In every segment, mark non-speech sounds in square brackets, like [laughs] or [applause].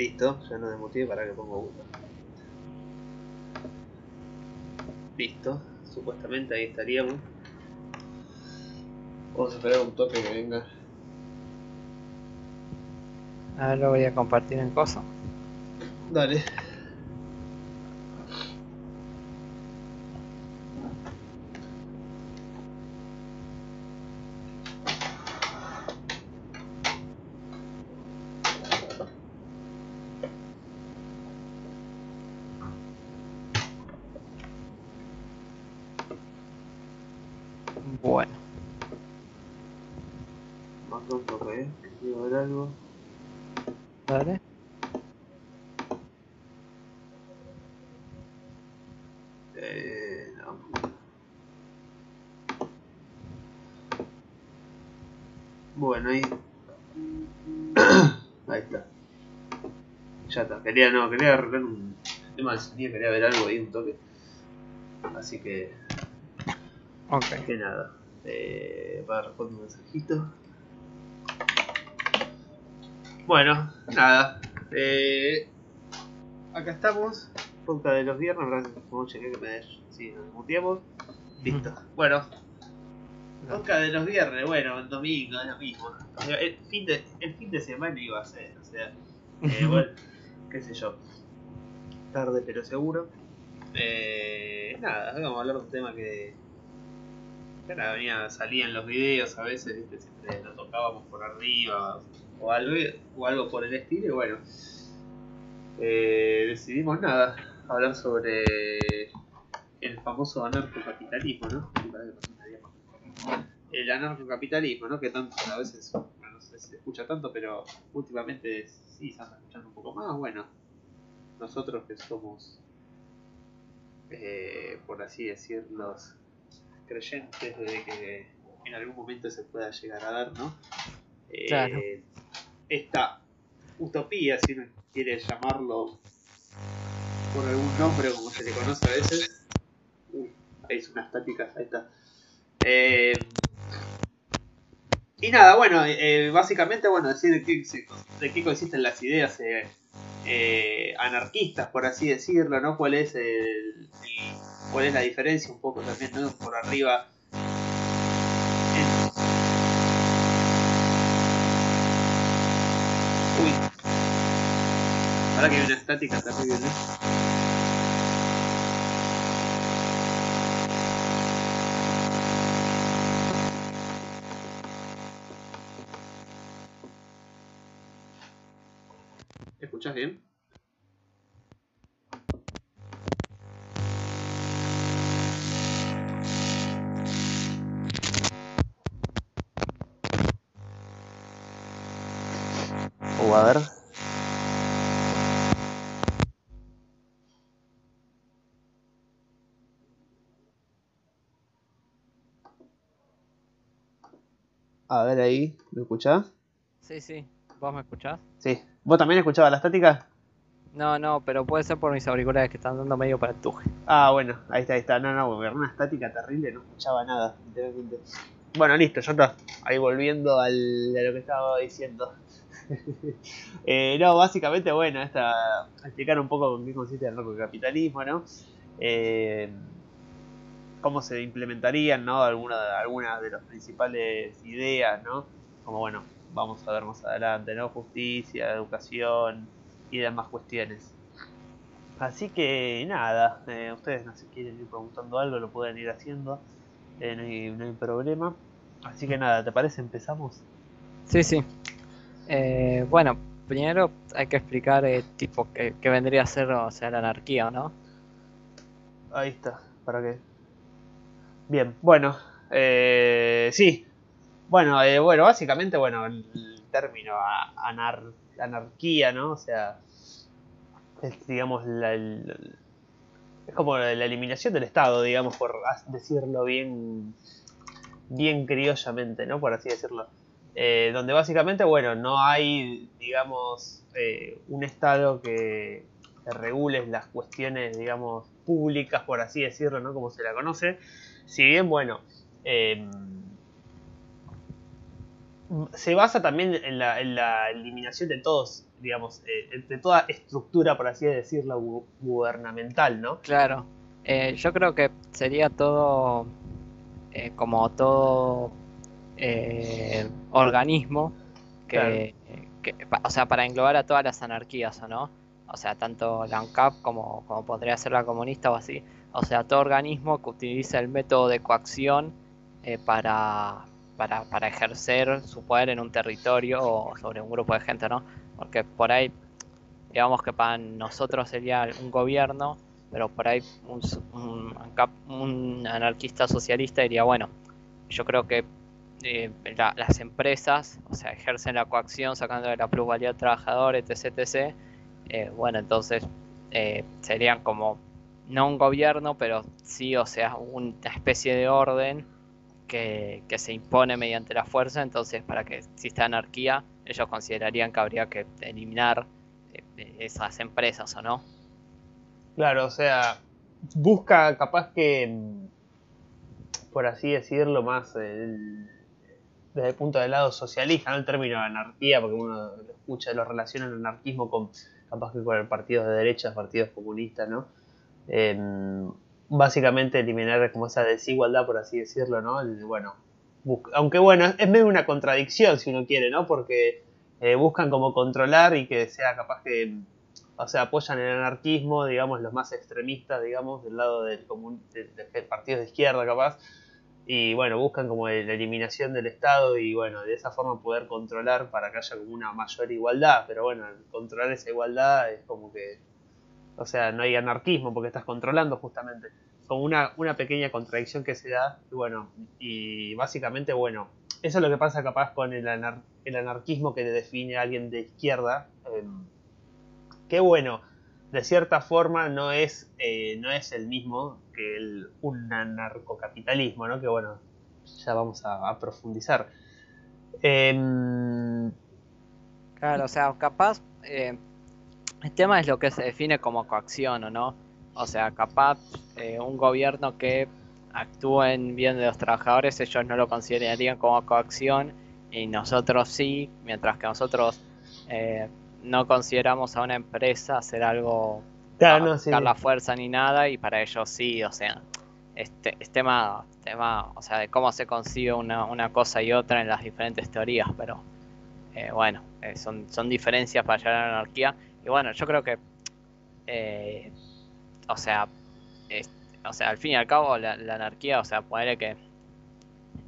Listo, ya no desmuteé para que pongo uno. Listo, supuestamente ahí estaríamos. Vamos a esperar un toque que venga. Ahora lo voy a compartir en cosa. Dale. Quería, no, quería arreglar un tema de quería ver algo ahí, un toque. Así que, Ok. que nada. Eh, va a responder un mensajito. Bueno, nada. Eh, acá estamos. Podcast de los viernes. Gracias por chequear que me. Sí, nos muteamos. Listo. Bueno. Podcast de los viernes. Bueno, el domingo es lo mismo. O sea, el, fin de, el fin de semana iba a ser. O sea, eh, [laughs] bueno, qué sé yo. Tarde pero seguro. Eh, nada, vamos a hablar de un tema que. venía, salía en los videos a veces, ¿viste? siempre lo tocábamos por arriba o algo, o algo por el estilo. Y bueno, eh, decidimos nada, hablar sobre el famoso anarcocapitalismo, ¿no? El anarcocapitalismo, ¿no? Que tanto a veces no sé si se escucha tanto, pero últimamente sí se anda escuchando un poco más. Bueno, nosotros que somos, eh, por así decirlo, creyentes de que en algún momento se pueda llegar a dar, ¿no? Eh, Claro. Esta utopía, si uno quiere llamarlo por algún nombre, como se le conoce a veces. Uy, ahí es una estática, ahí está. Eh, y nada, bueno, eh, básicamente, bueno, decir de qué, de consisten las ideas eh, eh, anarquistas, por así decirlo, ¿no? ¿Cuál es, el, cuál es la diferencia un poco también, ¿no? Por arriba. Uy. Ahora que hay una estática terrible, ¿no? ¿Me escuchás bien? O a ver. A ver ahí, ¿me escuchás? Sí, sí. ¿Vos me escuchás? Sí. ¿Vos también escuchabas la estática? No, no, pero puede ser por mis auriculares que están dando medio para el tuje. Ah, bueno, ahí está, ahí está. No, no, porque era una estática terrible, no escuchaba nada, literalmente. Bueno, listo, ya está. Ahí volviendo al, a lo que estaba diciendo. [laughs] Eh, no, básicamente, bueno, esta, explicar un poco con qué consiste el narcocapitalismo, ¿no? Eh, cómo se implementarían, ¿no? Algunas algunas de las principales ideas, ¿no? Como, bueno, vamos a ver más adelante, ¿no? Justicia, educación y demás cuestiones. Así que nada, eh, ustedes no se quieren ir preguntando algo, lo pueden ir haciendo, eh, no, hay, no hay problema. Así que nada, ¿te parece? Empezamos. Sí, sí. Eh, bueno, primero hay que explicar eh, tipo qué qué vendría a ser, o sea, la anarquía, ¿no? Ahí está, ¿para qué? Bien, bueno, eh, sí. Bueno, eh, bueno, básicamente, bueno, el, término anar- anarquía, ¿no? O sea, es, digamos, la, es como la, eliminación del Estado, digamos, por decirlo bien, bien criollamente, ¿no? Por así decirlo. Eh, donde básicamente, bueno, no hay, digamos, eh, un Estado que, que regule las cuestiones, digamos, públicas, por así decirlo, ¿no? Como se la conoce. Si bien, bueno, eh, se basa también en la, en la eliminación de todos, digamos, eh, de toda estructura, por así decirlo, gubernamental, ¿no? Claro. Eh, yo creo que sería todo eh, como todo organismo que, o sea, para englobar a todas las anarquías, ¿o no? O sea, tanto la ANCAP como, como podría ser la comunista o así. O sea, todo organismo que utiliza el método de coacción para, para, para ejercer su poder en un territorio o sobre un grupo de gente, ¿no? Porque por ahí, digamos que para nosotros sería un gobierno, pero por ahí un, un, anarquista socialista diría, bueno, yo creo que eh, las empresas, o sea, ejercen la coacción sacando de la plusvalía al trabajador, etc. etc. Eh, bueno, entonces eh, serían como, no un gobierno, pero sí, o sea, una especie de orden que, se impone mediante la fuerza, entonces para que exista anarquía, ellos considerarían que habría que eliminar eh, esas empresas, ¿o no? Claro, o sea, busca capaz que, por así decirlo, más desde el punto del lado socialista, no el término anarquía, porque uno lo escucha, lo relaciona el anarquismo con capaz que con partidos de derecha, partidos comunistas, ¿no? Em, básicamente eliminar como esa desigualdad, por así decirlo, ¿no? bueno, aunque bueno, es medio una contradicción si uno quiere, ¿no? Porque eh, buscan como controlar y que sea capaz que, o sea, apoyan el anarquismo, digamos, los más extremistas, digamos, del lado del común, de, partidos de izquierda capaz, y bueno, buscan como la eliminación del Estado y bueno, de esa forma poder controlar para que haya como una mayor igualdad, pero bueno, controlar esa igualdad es como que o sea, no hay anarquismo porque estás controlando justamente. Como una, pequeña contradicción que se da. Y bueno, y básicamente, bueno, eso es lo que pasa capaz con el, el anarquismo que define a alguien de izquierda. Eh, que bueno, de cierta forma no es, eh, no es el mismo que el, un anarcocapitalismo, ¿no? Que bueno, ya vamos a, profundizar. Em, claro, o sea, capaz eh, el tema es lo que se define como coacción o no. O sea, capaz eh, un gobierno que actúe en bien de los trabajadores, ellos no lo considerarían como coacción y nosotros sí, mientras que nosotros eh, no consideramos a una empresa hacer algo claro, no, la fuerza ni nada y para ellos sí, o sea, este, es tema, tema, o sea, de cómo se consigue una, una cosa y otra en las diferentes teorías, pero eh, bueno, son, son diferencias para llegar a la anarquía y bueno, yo creo que, eh, o sea, o sea, al fin y al cabo la, anarquía, o sea, puede que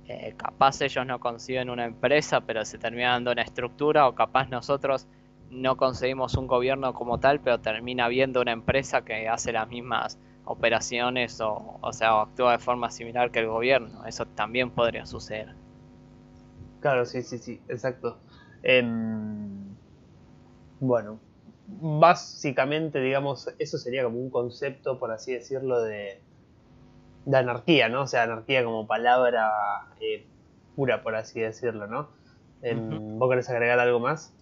eh, capaz ellos no consiguen una empresa, pero se termina dando una estructura, o capaz nosotros no conseguimos un gobierno como tal, pero termina habiendo una empresa que hace las mismas operaciones o, o sea, o actúa de forma similar que el gobierno. Eso también podría suceder. Claro, sí, sí, sí, exacto. Em, bueno, básicamente, digamos, eso sería como un concepto, por así decirlo, de, de anarquía, ¿no? O sea, anarquía como palabra eh, pura, por así decirlo, ¿no? Em, ¿Vos querés agregar algo más?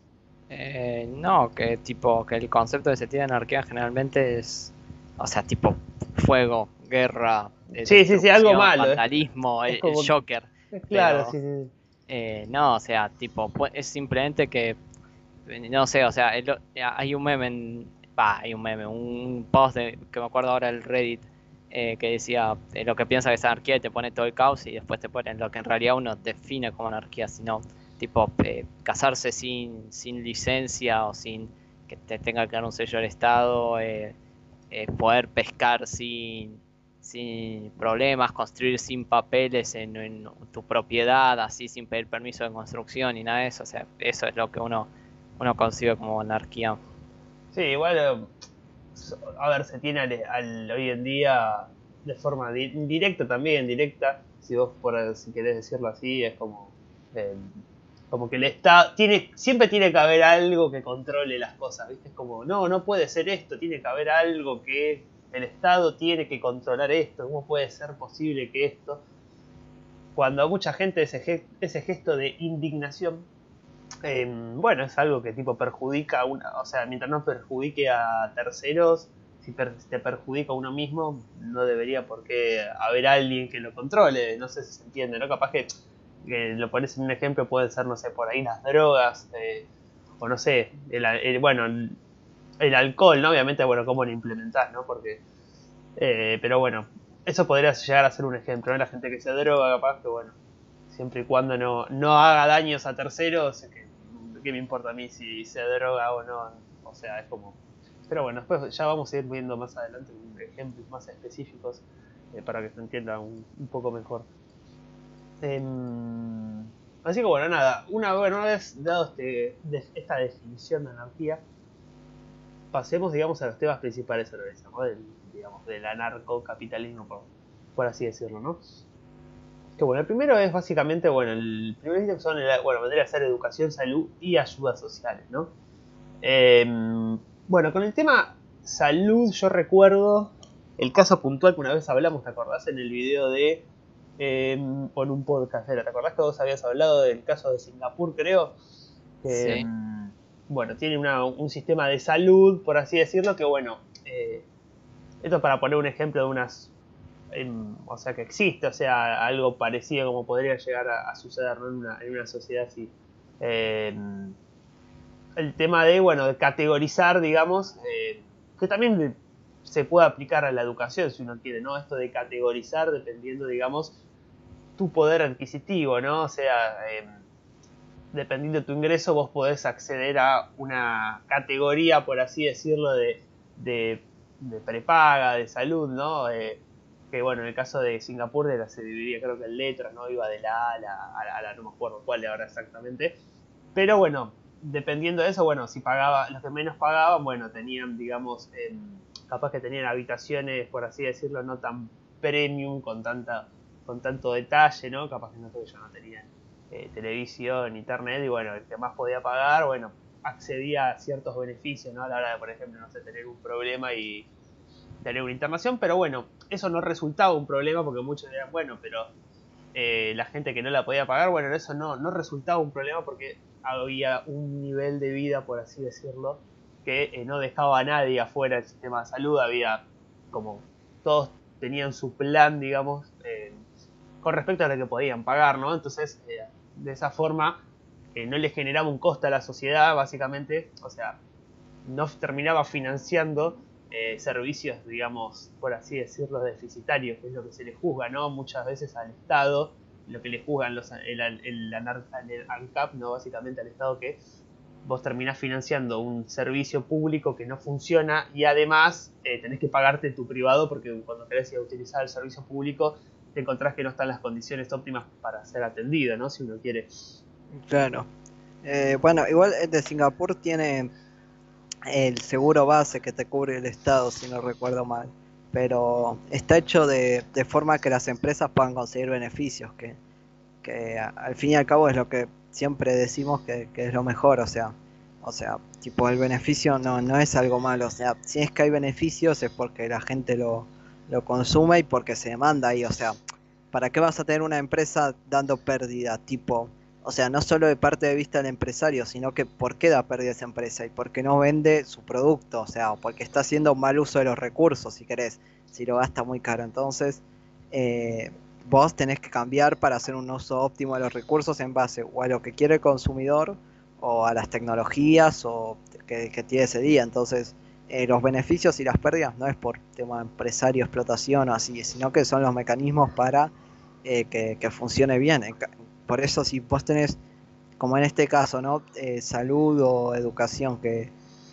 Eh, no, que tipo, que el concepto de se tiene anarquía generalmente es, o sea, tipo fuego, guerra, sí, sí, sí, algo malo. Vandalismo, el, Joker. Claro, sí, sí. Eh, no, o sea, tipo, es simplemente que no sé, o sea, hay un meme, en, hay un meme, un post que me acuerdo ahora del Reddit eh, que decía eh, lo que piensa que es anarquía y te pone todo el caos y después te ponen lo que en realidad uno define como anarquía, sino tipo eh, casarse sin, sin licencia o sin que te tenga que dar un sello del Estado, poder pescar sin, sin problemas, construir sin papeles en, en, tu propiedad, así sin pedir permiso de construcción y nada de eso, o sea, eso es lo que uno uno concibe como anarquía. Sí, igual, a ver, se tiene al, hoy en día de forma directa también, directa, si vos por, si querés decirlo así, es como eh, como que el Estado tiene siempre tiene que haber algo que controle las cosas, ¿viste? Es como, no, no puede ser esto, tiene que haber algo que el Estado tiene que controlar esto, ¿cómo puede ser posible que esto? Cuando mucha gente ese, ese gesto de indignación Em, bueno, es algo que tipo perjudica a una, o sea, mientras no perjudique a terceros, si te perjudica a uno mismo, no debería por qué haber alguien que lo controle, no sé si se entiende, ¿no? Capaz que que lo pones en un ejemplo, pueden ser, no sé, por ahí las drogas, eh, o no sé, el, bueno, el, alcohol, ¿no? Obviamente, bueno, cómo lo implementás, ¿no? Porque, eh, pero bueno, eso podría llegar a ser un ejemplo, ¿no? La gente que se droga, capaz que, bueno, siempre y cuando no, no haga daños a terceros, que, ¿qué me importa a mí si se droga o no? O sea, es como... Pero bueno, después ya vamos a ir viendo más adelante ejemplos más específicos eh, para que se entienda un, poco mejor. Em, así que bueno, nada, una, vez dado este, esta definición de anarquía, pasemos digamos a los temas principales del, digamos, del anarcocapitalismo, por, por así decirlo, ¿no? Que bueno, el primero es básicamente, bueno, el primer ítem son, bueno, vendría a ser educación, salud y ayudas sociales, ¿no? Em, bueno, con el tema salud yo recuerdo el caso puntual que una vez hablamos, ¿te acordás? En el video de... Eh, en un podcast, ¿te acordás que vos habías hablado del caso de Singapur, creo? sí. Em, bueno, tiene un sistema de salud, por así decirlo, que bueno, eh, esto para poner un ejemplo de unas... O sea, que existe, o sea, algo parecido como podría llegar a, suceder en, una, sociedad así. Em, el tema de, bueno, de categorizar, digamos, eh, que también se puede aplicar a la educación si uno quiere, ¿no? Esto de categorizar dependiendo, digamos, tu poder adquisitivo, ¿no? O sea, em, dependiendo de tu ingreso, vos podés acceder a una categoría, por así decirlo, de, de, prepaga, de salud, ¿no? Eh, que bueno, en el caso de Singapur de se dividía creo que en letras, ¿no? Iba de la A a la, a la, no me acuerdo cuál ahora exactamente. Pero bueno, dependiendo de eso, bueno, si pagaba, los que menos pagaban, bueno, tenían, digamos, capaz que tenían habitaciones, por así decirlo, no tan premium, con tanta con tanto detalle, ¿no? Capaz que no, ya no tenían eh, televisión, internet, y bueno, el que más podía pagar, bueno, accedía a ciertos beneficios, ¿no? A la hora de, por ejemplo, no sé, tener un problema y tener una internación, pero bueno, eso no resultaba un problema porque muchos eran bueno, pero eh, la gente que no la podía pagar, bueno, eso no, no resultaba un problema porque había un nivel de vida, por así decirlo, que eh, no dejaba a nadie afuera del sistema de salud, había como todos tenían su plan, digamos, eh, con respecto a lo que podían pagar, ¿no? Entonces, de esa forma, no les generaba un costo a la sociedad, básicamente, o sea, no terminaba financiando servicios, digamos, por así decirlo, deficitarios, que es lo que se le juzga, ¿no? Muchas veces al Estado, lo que le juzgan los, el, el, el ANCAP, ¿no? Básicamente al Estado que vos terminás financiando un servicio público que no funciona y además eh, tenés que pagarte tu privado porque cuando querés ir a utilizar el servicio público te encontrás que no están las condiciones óptimas para ser atendido, ¿no? Si uno quiere. Claro. Eh, bueno, igual el de Singapur tiene el seguro base que te cubre el Estado, si no recuerdo mal. Pero está hecho de, de forma que las empresas puedan conseguir beneficios, que, que al fin y al cabo es lo que siempre decimos que, es lo mejor, o sea, o sea, tipo el beneficio no, no es algo malo, o sea, si es que hay beneficios es porque la gente lo, lo consume y porque se demanda ahí, o sea, ¿para qué vas a tener una empresa dando pérdida? Tipo, o sea, no solo de parte de vista del empresario, sino que por qué da pérdida esa empresa y por qué no vende su producto, o sea, porque está haciendo mal uso de los recursos, si querés, si lo gasta muy caro. Entonces, eh, vos tenés que cambiar para hacer un uso óptimo de los recursos en base o a lo que quiere el consumidor o a las tecnologías o que, tiene ese día. Entonces, eh, los beneficios y las pérdidas no es por tema empresario, explotación o así, sino que son los mecanismos para eh, que, funcione bien. Por eso, si vos tenés, como en este caso, ¿no? Eh, salud o educación, que,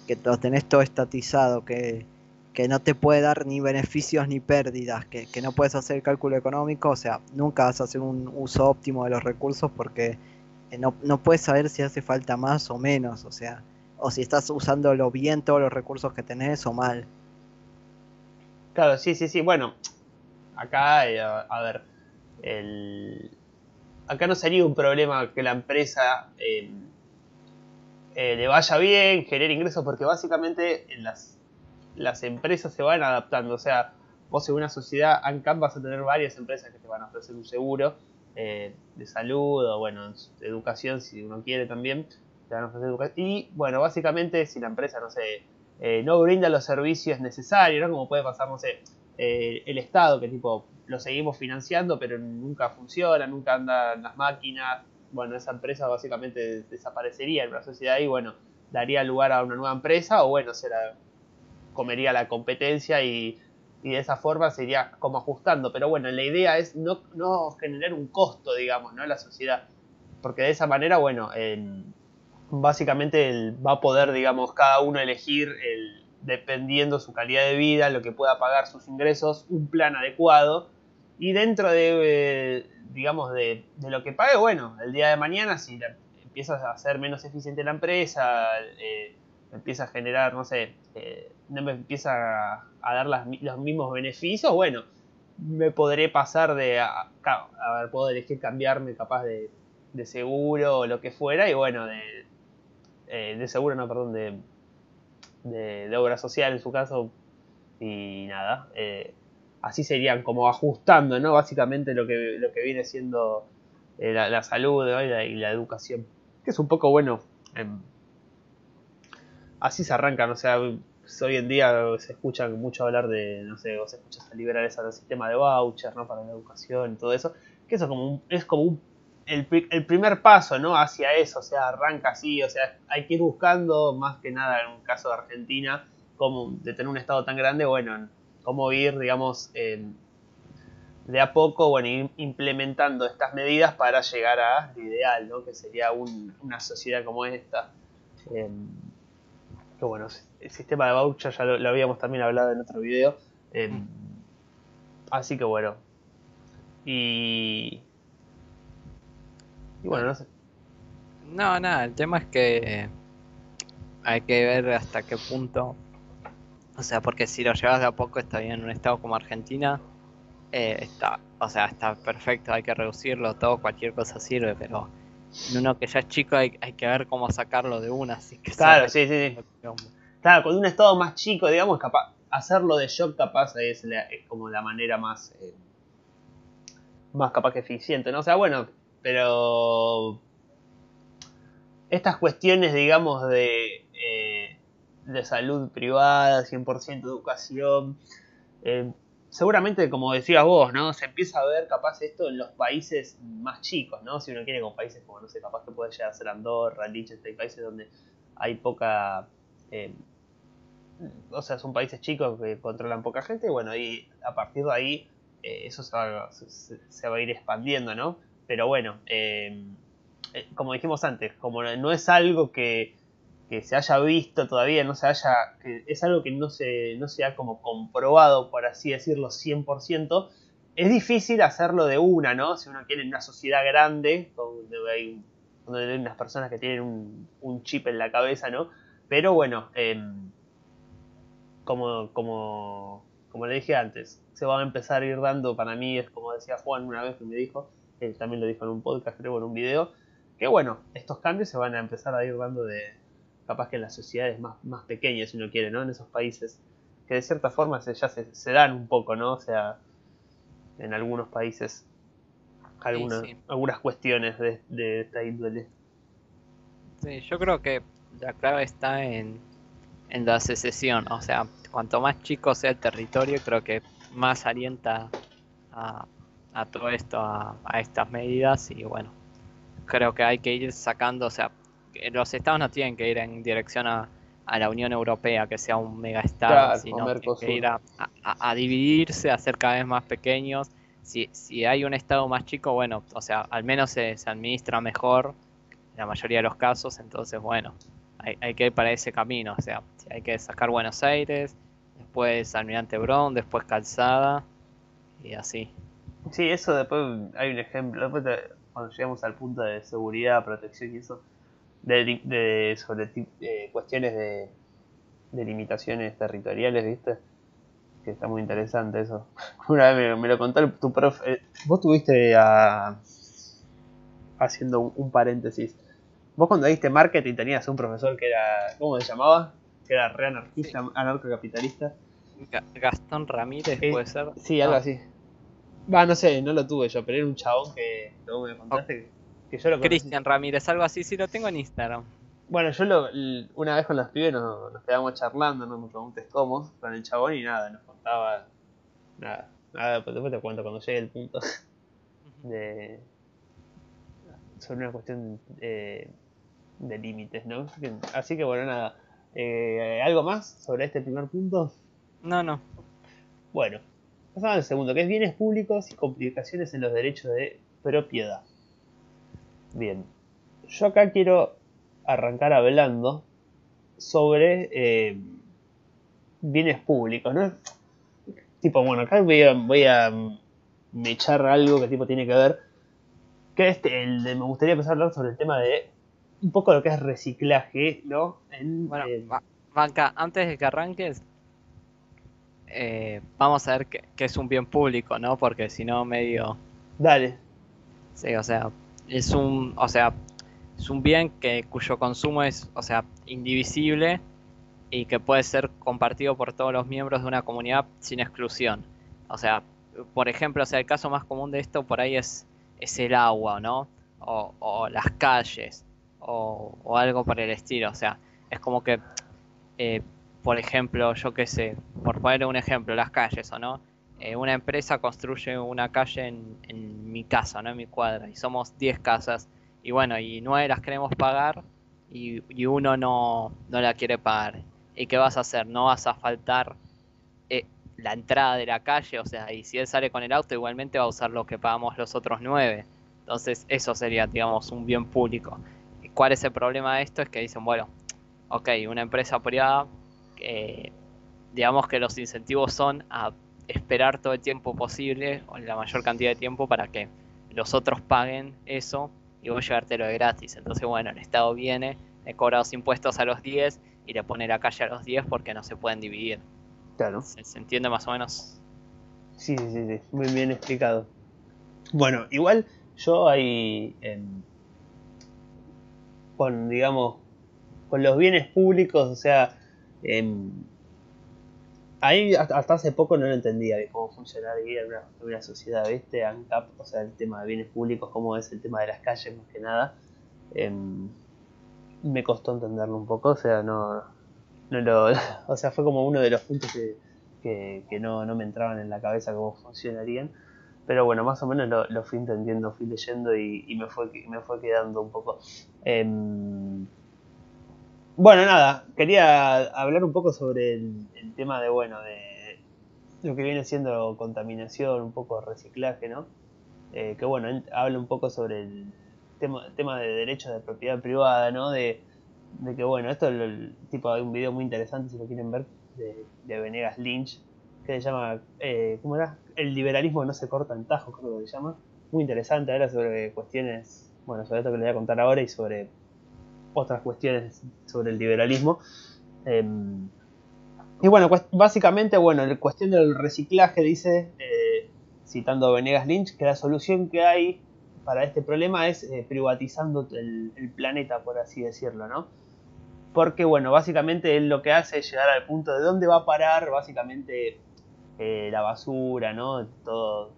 que lo tenés todo estatizado, que que no te puede dar ni beneficios ni pérdidas, que, no puedes hacer cálculo económico, o sea, nunca vas a hacer un uso óptimo de los recursos porque eh, no, no puedes saber si hace falta más o menos, o sea, o si estás usándolo bien todos los recursos que tenés o mal. Claro, sí, sí, sí, bueno, acá, eh, a, ver, el... acá no sería un problema que la empresa eh, le vaya bien, genere ingresos, porque básicamente en las empresas se van adaptando. O sea, vos en una sociedad ANCAP vas a tener varias empresas que te van a ofrecer un seguro eh, de salud o, bueno, de educación, si uno quiere también, te van a ofrecer educación. Y, bueno, básicamente, si la empresa, no sé, eh, no brinda los servicios necesarios, ¿no? Como puede pasar, no sé, eh, el Estado, que tipo lo seguimos financiando, pero nunca funciona, nunca andan las máquinas. Bueno, esa empresa básicamente desaparecería en la sociedad y bueno, daría lugar a una nueva empresa o bueno, se la comería la competencia y, de esa forma se iría como ajustando. Pero bueno, la idea es no, no generar un costo, digamos, ¿no? a la sociedad. Porque de esa manera, bueno, básicamente va a poder, digamos, cada uno elegir el, dependiendo su calidad de vida, lo que pueda pagar sus ingresos, un plan adecuado. Y dentro de, eh, digamos, de, lo que pague, bueno, el día de mañana, si empiezas a ser menos eficiente la empresa, eh, empieza a generar, no sé, eh, no me empieza a, dar los mismos beneficios, bueno, me podré pasar de, a, ver, puedo elegir cambiarme capaz de, de seguro o lo que fuera, y bueno, de, de seguro, no, perdón, de de, obra social en su caso. Y nada, eh, así serían como ajustando, ¿no? Básicamente lo que, lo que viene siendo eh, la, salud y, la, educación. Que es un poco bueno. Em, así se arrancan, o sea, hoy en día se escucha mucho hablar de, no sé, o se escucha liberar ese sistema de voucher, ¿no? Para la educación y todo eso. Que eso como es como un el, primer paso, ¿no? Hacia eso, o sea, arranca así, o sea, hay que ir buscando, más que nada en un caso de Argentina, como de tener un estado tan grande, bueno, cómo ir, digamos, de a poco, bueno, ir implementando estas medidas para llegar a lo ideal, ¿no? Que sería una sociedad como esta. Em, que bueno, el sistema de voucher ya lo, habíamos también hablado en otro video. Em, así que bueno. Y, y bueno, no sé. No, nada, el tema es que hay que ver hasta qué punto. O sea, porque si lo llevas de a poco está bien en un estado como Argentina. Eh, está, o sea, está perfecto, hay que reducirlo todo, cualquier cosa sirve, pero en uno que ya es chico hay, hay que ver cómo sacarlo de una, así que Claro, sí, sí, sí. Claro, con un estado más chico, digamos, capaz, hacerlo de shock capaz es, como la manera más eh, más capaz que eficiente, ¿no? O sea, bueno, pero estas cuestiones, digamos, de, de salud privada, 100% educación, eh, seguramente, como decías vos, ¿no? Se empieza a ver capaz esto en los países más chicos, ¿no? Si uno quiere con países como, no sé, capaz que puede llegar a ser Andorra, Liechtenstein, países donde hay poca... Eh, o sea, son países chicos que controlan poca gente, bueno, y a partir de ahí eso se va, se va a ir expandiendo, ¿no? Pero bueno, eh, eh, como dijimos antes, como no es algo que, se haya visto todavía, no se haya, es algo que no se, no ha como comprobado, por así decirlo, 100%, es difícil hacerlo de una, ¿no? Si uno quiere una sociedad grande, donde hay, donde hay unas personas que tienen un, chip en la cabeza, ¿no? Pero bueno, em, como, como, como le dije antes, se va a empezar a ir dando, para mí es como decía Juan una vez que me dijo, él también lo dijo en un podcast, creo, en un video, que bueno, estos cambios se van a empezar a ir dando de, capaz que en las sociedades más, más pequeñas, si uno quiere, ¿no? En esos países, que de cierta forma se, ya se, dan un poco, ¿no? O sea, en algunos países, algunas, algunas cuestiones de, de esta índole. Sí, yo creo que la clave está en, en la secesión, o sea, cuanto más chico sea el territorio, creo que más alienta a, a todo esto, a, estas medidas y bueno, creo que hay que ir sacando, o sea, los estados no tienen que ir en dirección a, la Unión Europea, que sea un mega estado, sino que ir a, dividirse, a ser cada vez más pequeños. Si, si hay un estado más chico, bueno, o sea, al menos se, administra mejor en la mayoría de los casos, entonces bueno, hay, hay, que ir para ese camino, o sea, hay que sacar Buenos Aires, después Almirante Brown, después Calzada y así. Sí, eso después hay un ejemplo. Después cuando llegamos al punto de seguridad, protección y eso, de, de sobre eh, cuestiones de, de limitaciones territoriales, ¿viste? Que está muy interesante eso. [laughs] Una vez me, lo contó tu profe. Eh, vos tuviste a. Haciendo un, paréntesis. Vos cuando diste marketing tenías un profesor que era. ¿Cómo se llamaba? Que era re anarquista, anarcocapitalista. Gastón Ramírez, eh, puede ser. Sí, algo así. Va, no sé, no lo tuve yo, pero era un chabón que luego me contaste que, yo lo Cristian Ramírez, algo así, sí lo tengo en Instagram. Bueno, yo lo, una vez con los pibes nos, quedamos charlando, ¿no? me preguntes cómo, con el chabón y nada, nos contaba nada, nada, pues después te cuento cuando llegue el punto de sobre una cuestión eh, de límites, ¿no? Así que bueno, nada. Eh, ¿Algo más sobre este primer punto? No, no. Bueno, pasamos al segundo, que es bienes públicos y complicaciones en los derechos de propiedad. Bien, yo acá quiero arrancar hablando sobre eh, bienes públicos, ¿no? Tipo, bueno, acá voy a, voy a echar algo que tipo tiene que ver. Que este, el, me gustaría empezar a hablar sobre el tema de un poco lo que es reciclaje, ¿no? bueno, Banca, antes de que arranques, eh, vamos a ver qué, es un bien público, ¿no? Porque si no, medio. Dale. Sí, o sea, es un, o sea, es un bien que cuyo consumo es, o sea, indivisible y que puede ser compartido por todos los miembros de una comunidad sin exclusión. O sea, por ejemplo, o sea, el caso más común de esto por ahí es, es el agua, ¿no? O, las calles, o, algo por el estilo. O sea, es como que, eh, por ejemplo, yo qué sé, por poner un ejemplo, las calles, ¿o no? Eh, una empresa construye una calle en, mi casa, ¿no? En mi cuadra, y somos 10 casas, y bueno, y 9 las queremos pagar, y, y uno no, no la quiere pagar. ¿Y qué vas a hacer? No vas a faltar eh, la entrada de la calle, o sea, y si él sale con el auto, igualmente va a usar lo que pagamos los otros nueve. Entonces, eso sería, digamos, un bien público. ¿Cuál es el problema de esto? Es que dicen, bueno, ok, una empresa privada, digamos que los incentivos son a esperar todo el tiempo posible, o la mayor cantidad de tiempo, para que los otros paguen eso y vos llevártelo de gratis. Entonces, bueno, el Estado viene, le cobra los impuestos a los 10 y le pone la calle a los 10 porque no se pueden dividir. Claro. ¿Se, entiende más o menos? Sí, sí, sí, muy bien explicado. Bueno, igual yo ahí, con, digamos, con los bienes públicos, o sea, ahí hasta hace poco no lo entendía cómo funcionaría una, una sociedad, ¿viste? ANCAP, o sea, el tema de bienes públicos, cómo es el tema de las calles más que nada. Em, me costó entenderlo un poco, o sea, no, no lo, [laughs] o sea, fue como uno de los puntos que, que, no, no, me entraban en la cabeza cómo funcionarían, pero bueno, más o menos lo, lo fui entendiendo, fui leyendo y, y, me, fue, me fue quedando un poco. Em, bueno, nada, quería hablar un poco sobre el, tema de, bueno, de lo que viene siendo contaminación, un poco reciclaje, ¿no? Eh, que bueno, habla un poco sobre el tema, tema de derechos de propiedad privada, ¿no? De, de que, bueno, esto es el, tipo, hay un video muy interesante si lo quieren ver, de, de Venegas Lynch, que se llama, eh, ¿cómo era? El liberalismo no se corta en tajo, creo que se llama. Muy interesante, era sobre cuestiones, bueno, sobre esto que le voy a contar ahora y sobre otras cuestiones sobre el liberalismo. Eh, y bueno, básicamente, bueno, la cuestión del reciclaje dice, eh, citando Venegas Lynch, que la solución que hay para este problema es eh, privatizando el, planeta, por así decirlo, ¿no? Porque, bueno, básicamente él lo que hace es llegar al punto de dónde va a parar, básicamente, eh, la basura, ¿no? Todo,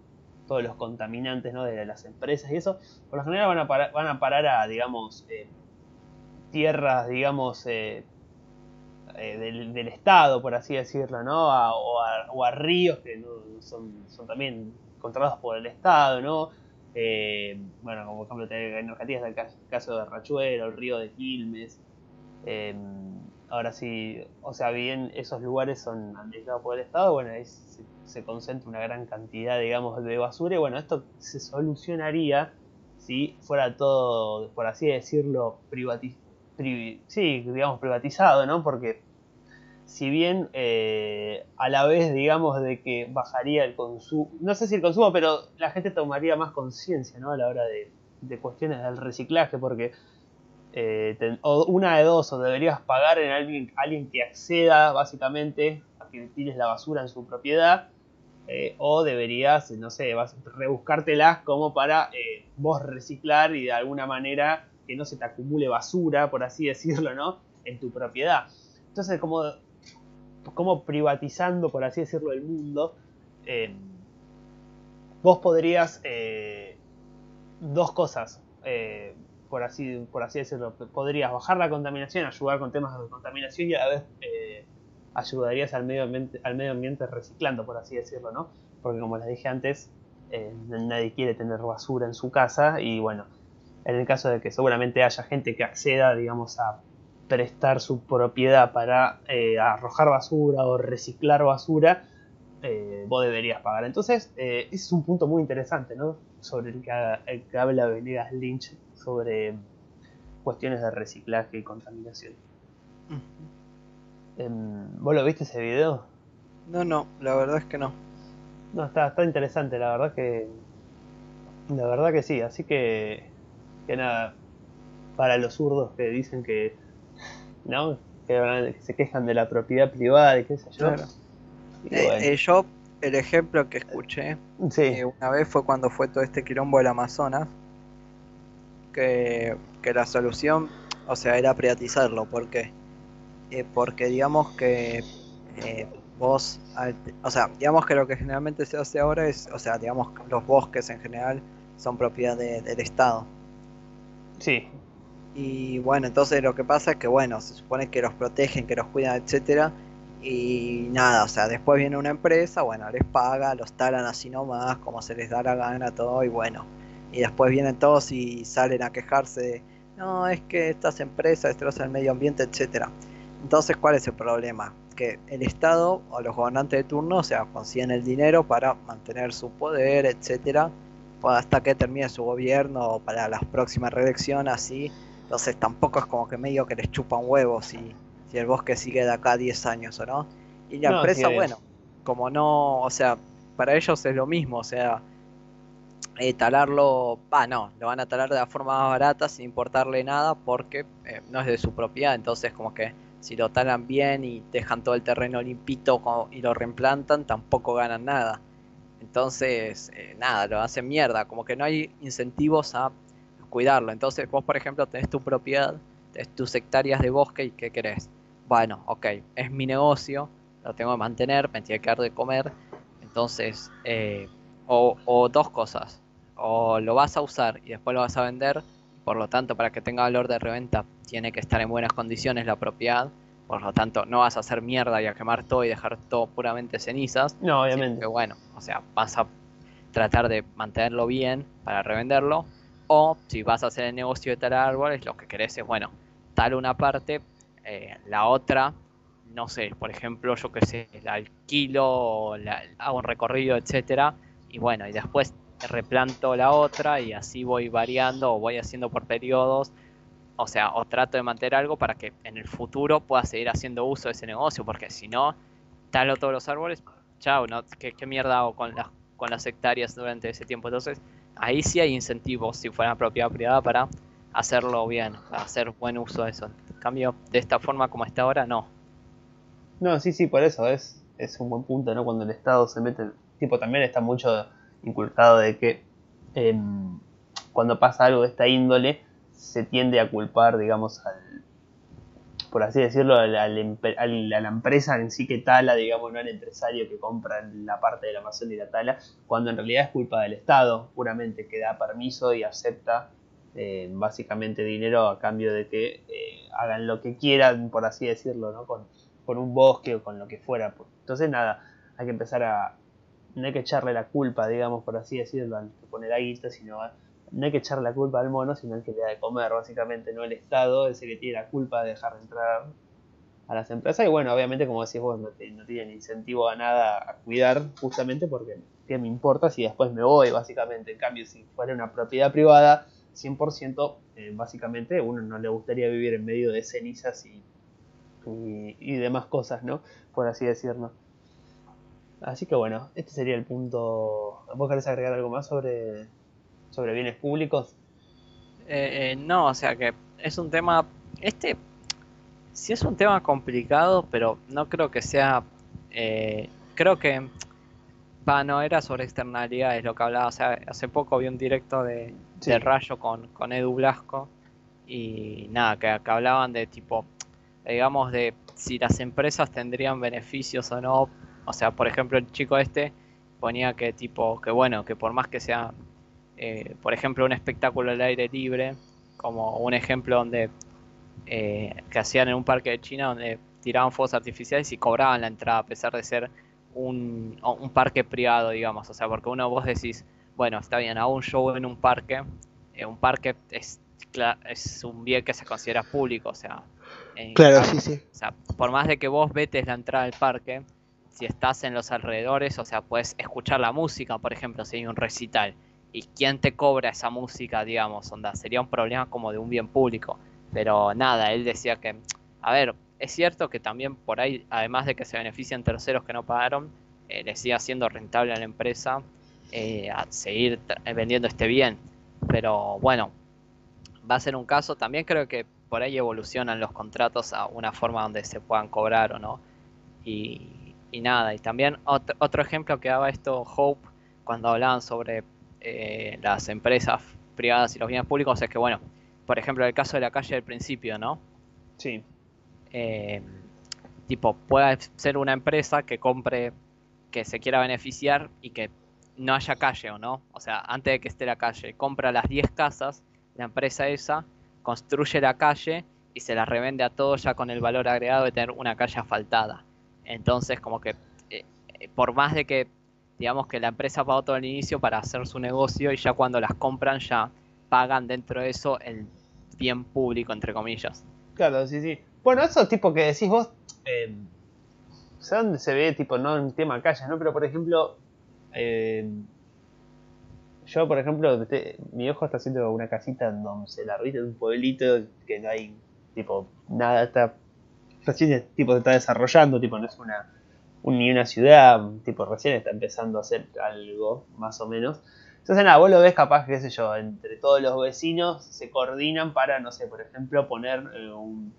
todos los contaminantes, ¿no? De las empresas y eso, por lo general van a parar, van a, parar a, digamos, tierras, digamos, del, Estado, por así decirlo, ¿no? o, a, ríos que no, son, también controlados por el Estado, ¿no? Eh, bueno, como por ejemplo en Argentina está el caso de Rachuelo, el río de Quilmes. Eh, ahora sí, o sea, bien, esos lugares son administrados por el Estado, bueno, ahí se, concentra una gran cantidad, digamos, de basura y bueno, esto se solucionaría si fuera todo, por así decirlo, privatiz sí, digamos, privatizado, ¿no? Porque si bien eh, a la vez, digamos, de que bajaría el consumo, no sé si el consumo, pero la gente tomaría más conciencia, ¿no? A la hora de, cuestiones del reciclaje, porque eh, o una de dos, o deberías pagar en alguien, alguien que acceda básicamente a que tires la basura en su propiedad, eh, o deberías, no sé, vas, rebuscártelas como para vos reciclar y de alguna manera que no se te acumule basura, por así [laughs] decirlo, ¿no? En tu propiedad. Entonces, como como privatizando, por así decirlo, el mundo, eh, vos podrías eh, dos cosas, eh, por, así, por así decirlo, podrías bajar la contaminación, ayudar con temas de contaminación y a la vez ayudarías al medio, ambiente, al medio ambiente reciclando, por así decirlo, ¿no? porque como les dije antes, nadie quiere tener basura en su casa y bueno, en el caso de que seguramente haya gente que acceda, digamos, a prestar su propiedad para eh, arrojar basura o reciclar basura, eh, vos deberías pagar. Entonces, ese es un punto muy interesante, ¿no? Sobre el que, el que habla Venegas Lynch sobre cuestiones de reciclaje y contaminación. Em, ¿Vos lo viste ese video? No, no, la verdad es que no. No, está, está interesante, la verdad que. La verdad que sí, así que. Que nada. Para los zurdos que dicen que. ¿No? Que, se quejan de la propiedad privada y qué sé yo. Eh, eh, yo, el ejemplo que escuché eh, una vez fue cuando fue todo este quilombo del Amazonas. Que, que la solución, o sea, era privatizarlo. ¿Por qué? porque digamos que vos, o sea, digamos que lo que generalmente se hace ahora es, o sea, digamos los bosques en general son propiedad del Estado. Sí. Y bueno, entonces lo que pasa es que, bueno, se supone que los protegen, que los cuidan, etcétera. Y nada, o sea, después viene una empresa, bueno, les paga, los talan así nomás, como se les da la gana, todo, y bueno. Y después vienen todos y salen a quejarse de, no, es que estas empresas destrozan el medio ambiente, etcétera. Entonces, ¿cuál es el problema? que el Estado o los gobernantes de turno, o sea, consiguen el dinero para mantener su poder, etcétera, hasta que termine su gobierno o para las próximas reelecciones, así. Entonces tampoco es como que medio que les chupan huevos si, si el bosque sigue de acá 10 años o no. Y la empresa, bueno, como no, o sea, para ellos es lo mismo, o sea, eh, talarlo, va, no, lo van a talar de la forma más barata sin importarle nada porque eh, no es de su propiedad, entonces como que si lo talan bien y dejan todo el terreno limpito y lo reimplantan, tampoco ganan nada. Entonces, eh, nada, lo hacen mierda, como que no hay incentivos a cuidarlo. Entonces, vos, por ejemplo, tenés tu propiedad, tenés tus hectáreas de bosque y ¿qué querés? Bueno, ok, es mi negocio, lo tengo que mantener, me tiene que dar de comer. Entonces, eh, o, o dos cosas, o lo vas a usar y después lo vas a vender, por lo tanto, para que tenga valor de reventa, tiene que estar en buenas condiciones la propiedad. Por lo tanto, no vas a hacer mierda y a quemar todo y dejar todo puramente cenizas. No, obviamente. Que bueno, o sea, vas a tratar de mantenerlo bien para revenderlo. O si vas a hacer el negocio de talar árboles, lo que querés es, bueno, tal una parte, eh, la otra, no sé, por ejemplo, yo que sé, la alquilo, la, hago un recorrido, etcétera. Y bueno, y después replanto la otra y así voy variando o voy haciendo por periodos. O sea, o trato de mantener algo para que en el futuro pueda seguir haciendo uso de ese negocio, porque si no, talo todos los árboles, chao, ¿no? ¿Qué, mierda hago con las, con las hectáreas durante ese tiempo? Entonces, ahí sí hay incentivos, si fuera propiedad privada, para hacerlo bien, para hacer buen uso de eso. En cambio, de esta forma como está ahora, no. No, sí, sí, por eso es, es un buen punto, ¿no? Cuando el Estado se mete, tipo, también está mucho inculcado de que em, cuando pasa algo de esta índole se tiende a culpar, digamos, al, por así decirlo, a la, empresa en sí que tala, digamos, no al empresario que compra la parte de la Amazon y la tala, cuando en realidad es culpa del Estado, puramente, que da permiso y acepta eh, básicamente dinero a cambio de que eh, hagan lo que quieran, por así decirlo, ¿no? Con, con un bosque o con lo que fuera. Entonces, nada, hay que empezar a, no hay que echarle la culpa, digamos, por así decirlo, al que pone la guita, sino no hay que echarle la culpa al mono, sino al que le da de comer, básicamente, no el Estado, ese que tiene la culpa de dejar de entrar a las empresas. Y bueno, obviamente, como decís vos, no, tienen incentivo a nada a cuidar, justamente porque ¿qué me importa si después me voy, básicamente? En cambio, si fuera una propiedad privada, 100%, eh, básicamente, uno no le gustaría vivir en medio de cenizas y, y, y demás cosas, ¿no? Por así decirlo. Así que bueno, este sería el punto. ¿Vos querés agregar algo más sobre, sobre bienes públicos? Eh, eh, no, o sea que es un tema. Este sí es un tema complicado, pero no creo que sea. Eh, creo que. Va, no era sobre externalidades lo que hablaba. O sea, hace poco vi un directo de, Rayo con, con Edu Blasco. Y nada, que, que hablaban de tipo. Digamos, de si las empresas tendrían beneficios o no o sea, por ejemplo, el chico este ponía que tipo, que bueno, que por más que sea, eh, por ejemplo, un espectáculo al aire libre, como un ejemplo donde eh, que hacían en un parque de China donde tiraban fuegos artificiales y cobraban la entrada a pesar de ser un, un parque privado, digamos. O sea, porque uno vos decís, bueno, está bien, hago un show en un parque. Eh, un parque es, es un bien que se considera público, o sea. claro, sí, sí. O sea, por más de que vos vetes la entrada del parque, si estás en los alrededores, o sea, puedes escuchar la música, por ejemplo, si hay un recital. ¿Y quién te cobra esa música, digamos? Onda, sería un problema como de un bien público. Pero nada, él decía que, a ver, es cierto que también por ahí, además de que se benefician terceros que no pagaron, eh, le sigue siendo rentable a la empresa eh, seguir vendiendo este bien. Pero bueno, va a ser un caso. También creo que por ahí evolucionan los contratos a una forma donde se puedan cobrar o no. Y, nada, y también otro, otro ejemplo que daba esto Hope cuando hablaban sobre eh, las empresas privadas y los bienes públicos es que, bueno, por ejemplo, el caso de la calle del principio, ¿no? Sí. Eh, tipo, puede ser una empresa que compre, que se quiera beneficiar y que no haya calle o no. O sea, antes de que esté la calle, compra las 10 casas, la empresa esa, construye la calle y se la revende a todos ya con el valor agregado de tener una calle asfaltada. Entonces, como que, eh, por más de que, digamos que la empresa pagó todo el inicio para hacer su negocio y ya cuando las compran ya pagan dentro de eso el bien público, entre comillas. Claro, sí, sí. Bueno, eso tipo que decís vos, eh, sé dónde se ve, tipo, no en tema calles, ¿no? Pero por ejemplo, eh, yo, por ejemplo, mi hijo está haciendo una casita en la de un pueblito que no hay, tipo, nada, está recién tipo, se está desarrollando, tipo, no es una, ni una ciudad, tipo, recién está empezando a hacer algo, más o menos. Entonces, nada, vos lo ves capaz, qué sé yo, entre todos los vecinos se coordinan para, no sé, por ejemplo, poner eh, un,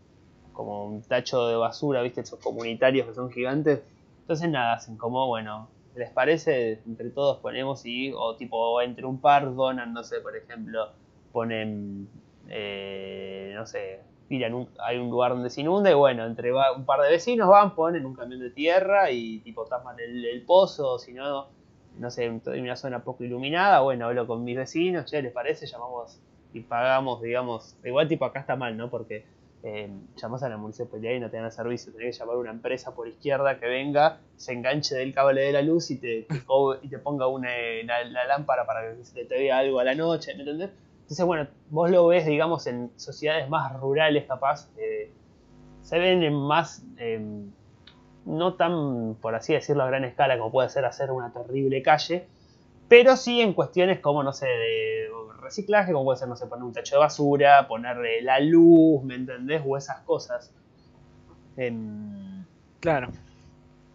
como un tacho de basura, ¿viste? Esos comunitarios que son gigantes. Entonces, nada, hacen como, bueno, ¿les parece? Entre todos ponemos y, o tipo, entre un par donan, no sé, por ejemplo, ponen, eh, no sé, tiran hay un lugar donde se inunda y bueno, entre un par de vecinos van, ponen un camión de tierra y tipo tapan el, pozo, si no no sé, en una zona poco iluminada, bueno, hablo con mis vecinos, che, ¿les parece? Llamamos y pagamos, digamos, igual tipo acá está mal, ¿no? Porque eh, a la municipalidad y no te dan el servicio, tenés que llamar a una empresa por izquierda que venga, se enganche del cable de la luz y te, y te ponga una, la, lámpara para que se te vea algo a la noche, ¿me entendés? Entonces, bueno, vos lo ves, digamos, en sociedades más rurales capaz, eh, se ven en más... Eh, no tan, por así decirlo, a gran escala como puede ser hacer una terrible calle, pero sí en cuestiones como, no sé, de reciclaje, como puede ser, no sé, poner un techo de basura, ponerle la luz, ¿me entendés? O esas cosas. Claro.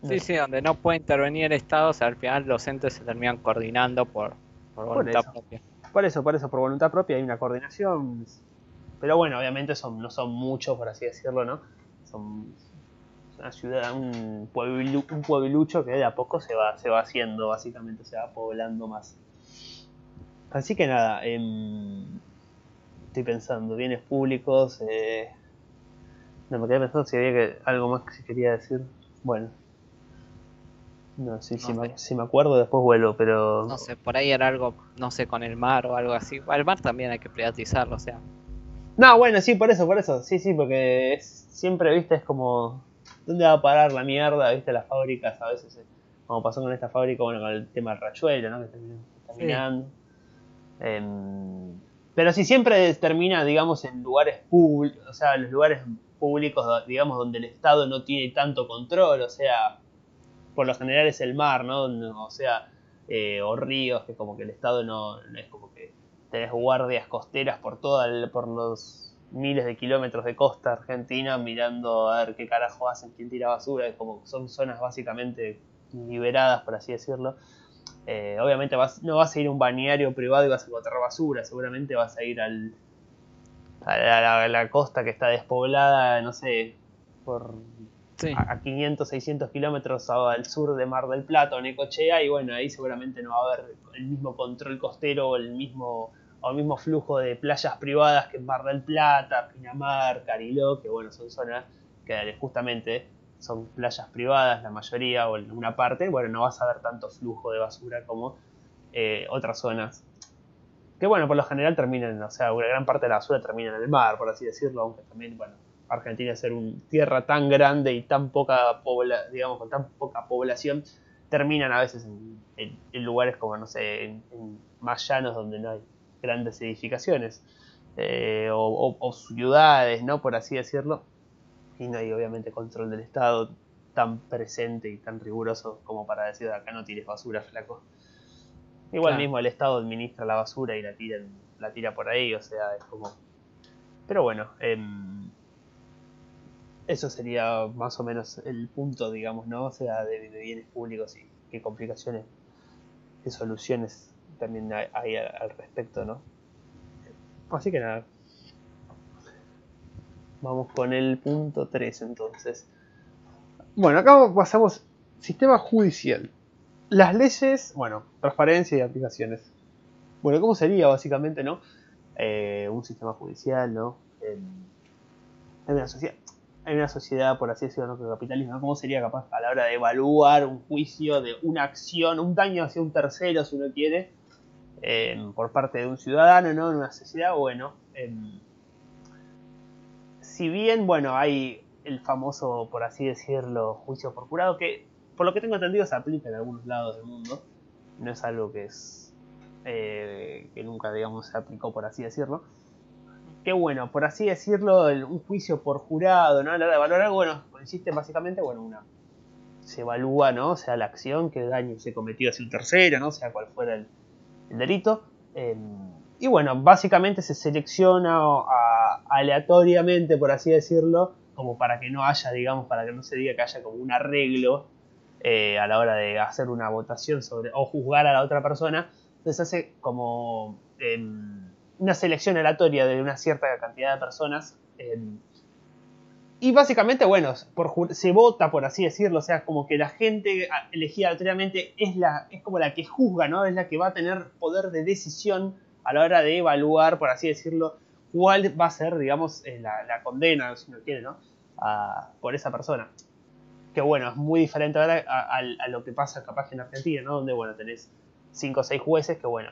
Sí, sí, donde no puede intervenir el Estado, o sea, al final los entes se terminan coordinando por, voluntad propia. Por eso, por eso, por voluntad propia hay una coordinación. Pero bueno, obviamente son, no son muchos, por así decirlo, ¿no? Son, una ciudad, un, pueblo, un pueblucho que de a poco se va, se va haciendo, básicamente se va poblando más. Así que nada, em, estoy pensando, bienes públicos, eh, no me quedé pensando si había que, algo más que se quería decir. Bueno, no, sí, si, me, si, me, acuerdo después vuelvo, pero... No sé, por ahí era algo, no sé, con el mar o algo así. El mar también hay que privatizarlo, o sea. No, bueno, sí, por eso, por eso. Sí, sí, porque es, siempre, viste, es como ¿dónde va a parar la mierda? ¿Viste? Las fábricas a veces, eh, como pasó con esta fábrica, bueno, con el tema del rayuelo, ¿no? Que terminó em, pero si siempre termina, digamos, en lugares públicos, o sea, los lugares públicos, digamos, donde el Estado no tiene tanto control, o sea, por lo general es el mar, ¿no? O sea, eh, o ríos, que como que el Estado no, es como que tenés guardias costeras por toda por los miles de kilómetros de costa argentina mirando a ver qué carajo hacen, quién tira basura, como son zonas básicamente liberadas, por así decirlo. Eh, obviamente vas, no vas a ir a un bañario privado y vas a encontrar basura, seguramente vas a ir al, a, la, costa que está despoblada, no sé, por a, 500, 600 kilómetros al sur de Mar del Plata o Necochea, y bueno, ahí seguramente no va a haber el mismo control costero o el mismo o el mismo flujo de playas privadas que en Mar del Plata, Pinamar, Cariló, que bueno, son zonas que justamente son playas privadas la mayoría o en una parte, bueno, no vas a ver tanto flujo de basura como eh, otras zonas. Que bueno, por lo general terminan, o sea, una gran parte de la basura termina en el mar, por así decirlo, aunque también, bueno, Argentina ser una tierra tan grande y tan poca pobla, digamos, con tan poca población, terminan a veces en, lugares como, no sé, en, más llanos donde no hay grandes edificaciones eh, o, ciudades, ¿no? Por así decirlo. Y no hay obviamente control del Estado tan presente y tan riguroso como para decir acá no tires basura, flaco. Igual mismo el Estado administra la basura y la tira, la tira por ahí, o sea, es como... Pero bueno, em, eso sería más o menos el punto, digamos, ¿no? O sea, de, bienes públicos y qué complicaciones, qué soluciones también hay, al respecto, ¿no? Así que nada. Vamos con el punto 3 entonces. Bueno, acá pasamos sistema judicial. Las leyes, bueno, transparencia y aplicaciones. Bueno, ¿cómo sería básicamente, no? Eh, un sistema judicial, ¿no? En, una sociedad, en una sociedad, por así decirlo, ¿no? capitalismo, ¿cómo sería capaz a la hora de evaluar un juicio de una acción, un daño hacia un tercero, si uno quiere, por parte de un ciudadano, ¿no? En una sociedad, bueno, si bien, bueno, hay el famoso, por así decirlo, juicio por jurado, que por lo que tengo entendido se aplica en algunos lados del mundo, no es algo que es eh, que nunca, digamos, se aplicó, por así decirlo. Que bueno, por así decirlo, un juicio por jurado, ¿no? A la hora de valorar, bueno, consiste básicamente, bueno, una se evalúa, ¿no? O sea, la acción, qué daño se cometió hacia un tercero, ¿no? O sea, cuál fuera el, el delito. Em, y bueno, básicamente se selecciona aleatoriamente, por así decirlo, como para que no haya, digamos, para que no se diga que haya como un arreglo eh, a la hora de hacer una votación sobre o juzgar a la otra persona. Entonces hace como em, una selección aleatoria de una cierta cantidad de personas. Em, y básicamente, bueno, se vota, por así decirlo, o sea, como que la gente elegida aleatoriamente es, la, es como la que juzga, ¿no? Es la que va a tener poder de decisión a la hora de evaluar, por así decirlo, cuál va a ser, digamos, eh, la, condena, si uno quiere, ¿no? por esa persona. Que bueno, es muy diferente ahora a, lo que pasa capaz en Argentina, ¿no? Donde, bueno, tenés cinco o seis jueces que, bueno,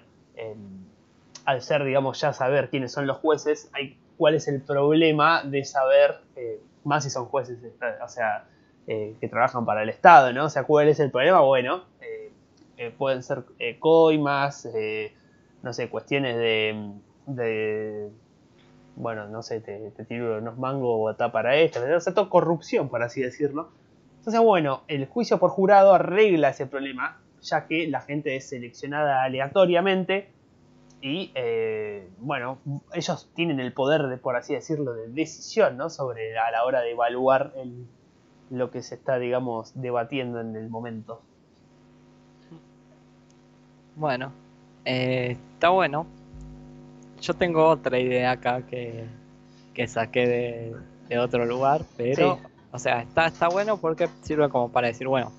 al ser, digamos, ya saber quiénes son los jueces, hay cuál es el problema de saber, eh, más si son jueces, o sea, eh, que trabajan para el Estado, ¿no? O sea, cuál es el problema, bueno, pueden ser coimas, no sé, cuestiones de, bueno, no sé, te, tiro unos mangos o para esto, o sea, todo corrupción, por así decirlo. Entonces, bueno, el juicio por jurado arregla ese problema, ya que la gente es seleccionada aleatoriamente y, eh, bueno, ellos tienen el poder, de, por así decirlo, de decisión, ¿no? Sobre a la hora de evaluar lo que se está, digamos, debatiendo en el momento. Bueno, eh, está bueno. Yo tengo otra idea acá que, saqué de, otro lugar, pero, o sea, está, está bueno porque sirve como para decir, bueno,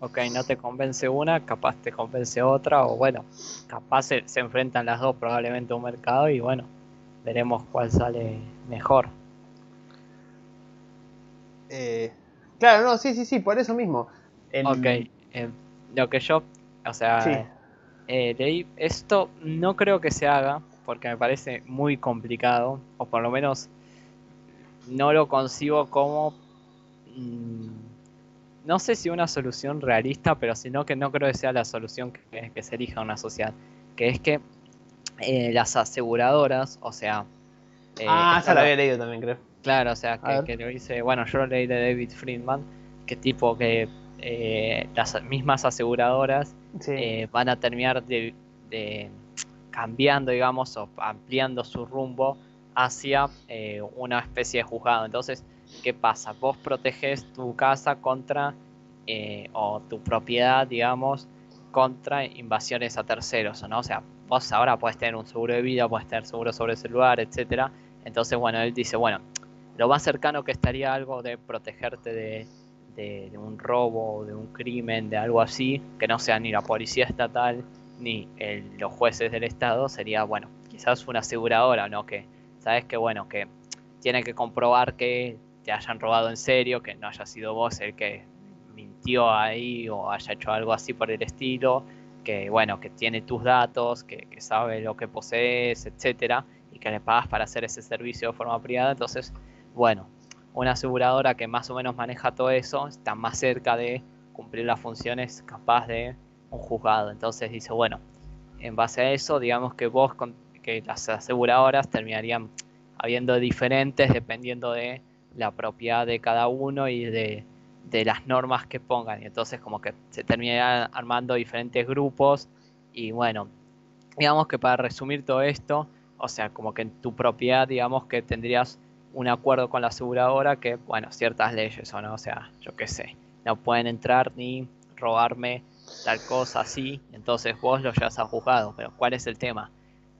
ok, no te convence una, capaz te convence otra, o bueno, capaz se, enfrentan las dos probablemente a un mercado y bueno, veremos cuál sale mejor. Eh, claro, no, sí, sí, sí, por eso mismo. Ok, eh, lo que yo, o sea, eh, esto no creo que se haga porque me parece muy complicado, o por lo menos no lo concibo como... Mm, no sé si una solución realista, pero sino que no creo que sea la solución que, se elija una sociedad. Que es que eh, las aseguradoras, o sea... Eh, ah, esa la había leído también, creo. Claro, o sea, que, lo dice, bueno, yo lo leí de David Friedman, que tipo que eh, las mismas aseguradoras eh, van a terminar de, cambiando, digamos, o ampliando su rumbo hacia eh, una especie de juzgado. Entonces, ¿qué pasa? Vos proteges tu casa contra, o tu propiedad, digamos, contra invasiones a terceros, ¿no? O sea, vos ahora puedes tener un seguro de vida, puedes tener seguro sobre ese lugar, etcétera. Entonces, bueno, él dice, bueno, lo más cercano que estaría algo de protegerte de de, un robo, de un crimen, de algo así, que no sea ni la policía estatal ni los jueces del estado, sería, bueno, quizás una aseguradora, ¿no? Que, sabes que, bueno, que tiene que comprobar que te hayan robado en serio, que no haya sido vos el que mintió ahí o haya hecho algo así por el estilo, que, bueno, que tiene tus datos, que, que sabe lo que posees, etcétera, y que le pagas para hacer ese servicio de forma privada, entonces, bueno, una aseguradora que más o menos maneja todo eso está más cerca de cumplir las funciones capaz de un juzgado. Entonces dice, bueno, en base a eso, digamos que vos, que las aseguradoras terminarían habiendo diferentes dependiendo de la propiedad de cada uno y de, de las normas que pongan. Y entonces como que se terminarían armando diferentes grupos y bueno, digamos que para resumir todo esto, o sea, como que en tu propiedad, digamos que tendrías un acuerdo con la aseguradora que, bueno, ciertas leyes o no, o sea, yo qué sé, no pueden entrar ni robarme tal cosa así, entonces vos lo llevas a juzgado, pero ¿cuál es el tema?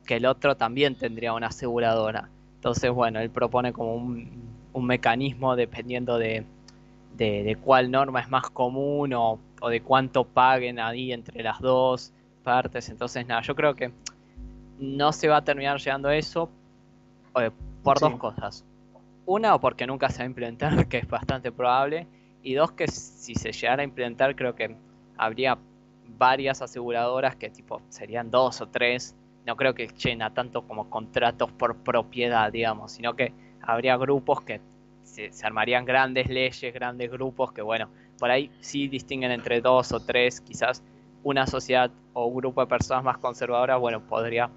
Que el otro también tendría una aseguradora. Entonces, bueno, él propone como un, mecanismo dependiendo de, de, cuál norma es más común o, o de cuánto paguen ahí entre las dos partes. Entonces, nada, yo creo que no se va a terminar llegando a eso eh, por dos cosas. Una, o porque nunca se va a implementar, [laughs] que es bastante probable. Y dos, que si se llegara a implementar, creo que habría varias aseguradoras que tipo serían dos o tres. No creo que llena tanto como contratos por propiedad, digamos, sino que habría grupos que se, armarían grandes leyes, grandes grupos que, bueno, por ahí sí distinguen entre dos o tres, quizás una sociedad o un grupo de personas más conservadoras, bueno, podría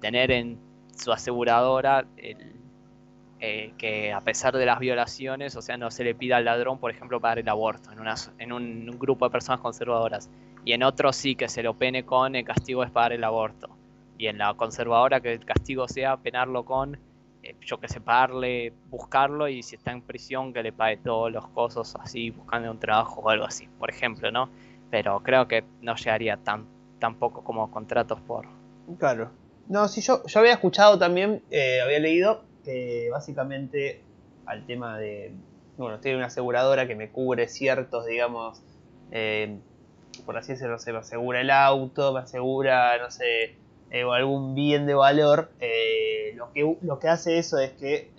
tener en su aseguradora eh, que a pesar de las violaciones, o sea, no se le pida al ladrón, por ejemplo, pagar el aborto en, una, en un, grupo de personas conservadoras. Y en otro sí que se lo pene con el castigo es pagar el aborto. Y en la conservadora que el castigo sea penarlo con, yo que sé, pagarle, buscarlo y si está en prisión que le pague todos los cosas así, buscando un trabajo o algo así, por ejemplo, ¿no? pero creo que no llegaría tan, poco como contratos por... Claro. No, sí, yo, yo había escuchado también, eh, había leído que básicamente al tema de, bueno, tiene una aseguradora que me cubre ciertos, digamos, eh, por así decirlo, se me asegura el auto, me asegura, no sé, eh, algún bien de valor, lo, que, lo que hace eso es que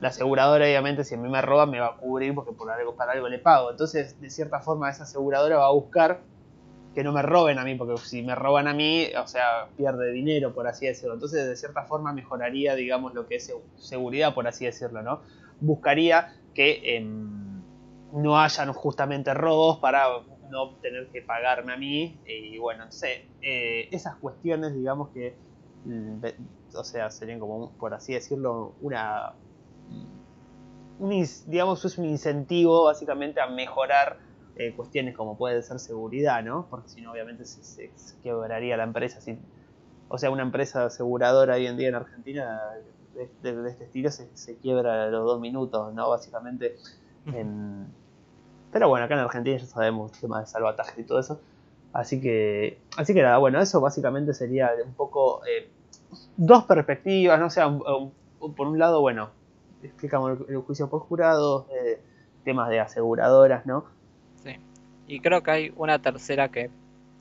la aseguradora obviamente si a mí me roba me va a cubrir porque por algo para algo le pago. Entonces, de cierta forma esa aseguradora va a buscar que no me roben a mí, porque si me roban a mí, o sea, pierde dinero, por así decirlo. Entonces, de cierta forma mejoraría, digamos, lo que es seguridad, por así decirlo, ¿no? Buscaría que em, no hayan justamente robos para no tener que pagarme a mí. Y bueno, no sé, eh, esas cuestiones, digamos que, mm, o sea, serían como, por así decirlo, una un, digamos, es un incentivo básicamente a mejorar eh, cuestiones como puede ser seguridad, ¿no? Porque si no, obviamente se, quebraría la empresa. Si, o sea, una empresa aseguradora hoy en día en Argentina de, este estilo se, quiebra a los dos minutos, ¿no? Básicamente. Pero bueno, acá en Argentina ya sabemos temas de salvataje y todo eso. Así que, así que nada, bueno, eso básicamente sería un poco eh, dos perspectivas, ¿no? O sea, por un lado, bueno, explicamos el, juicio por jurado, eh, temas de aseguradoras, ¿no? Sí. Y creo que hay una tercera que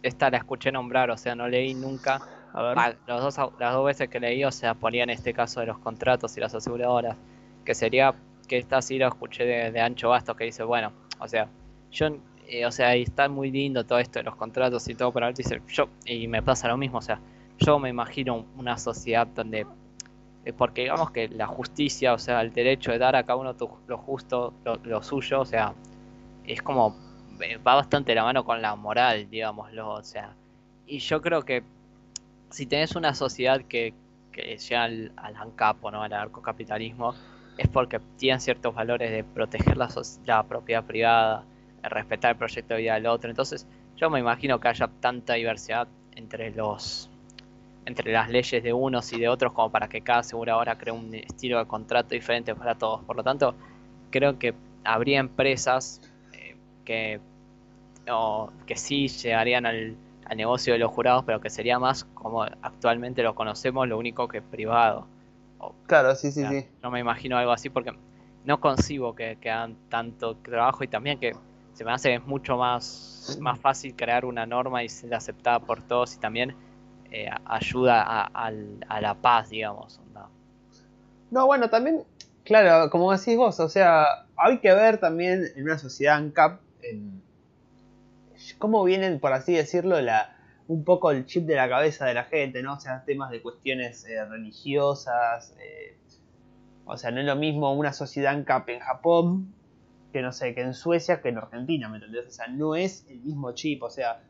esta la escuché nombrar, o sea, no leí nunca. A ver. los dos, las dos veces que leí, o sea, ponía en este caso de los contratos y las aseguradoras, que sería que esta sí lo escuché de, Ancho Bastos, que dice, bueno, o sea, yo, eh, o sea, está muy lindo todo esto de los contratos y todo, pero dice, yo, y me pasa lo mismo, o sea, yo me imagino una sociedad donde porque digamos que la justicia, o sea, el derecho de dar a cada uno lo justo, lo, suyo, o sea, es como, eh, va bastante la mano con la moral, digámoslo, o sea, y yo creo que si tenés una sociedad que, que llega al, al no, al anarcocapitalismo, es porque tienen ciertos valores de proteger la, la propiedad privada, de respetar el proyecto de vida del otro, entonces yo me imagino que haya tanta diversidad entre los entre las leyes de unos y de otros como para que cada aseguradora cree un estilo de contrato diferente para todos. Por lo tanto, creo que habría empresas eh, que, que sí llegarían al, negocio de los jurados, pero que sería más como actualmente lo conocemos, lo único que privado. Claro, sí, sí, sí. No me imagino algo así porque no concibo que, que hagan tanto trabajo y también que se me hace mucho más, más fácil crear una norma y ser aceptada por todos y también eh, ayuda a, la paz, digamos. ¿no? bueno, también, claro, como decís vos, o sea, hay que ver también en una sociedad ANCAP en cómo vienen, por así decirlo, la, un poco el chip de la cabeza de la gente, ¿no? O sea, temas de cuestiones eh, religiosas. Eh, o sea, no es lo mismo una sociedad en Japón que no sé, que en Suecia que en Argentina, ¿me entendés? O sea, no es el mismo chip, o sea,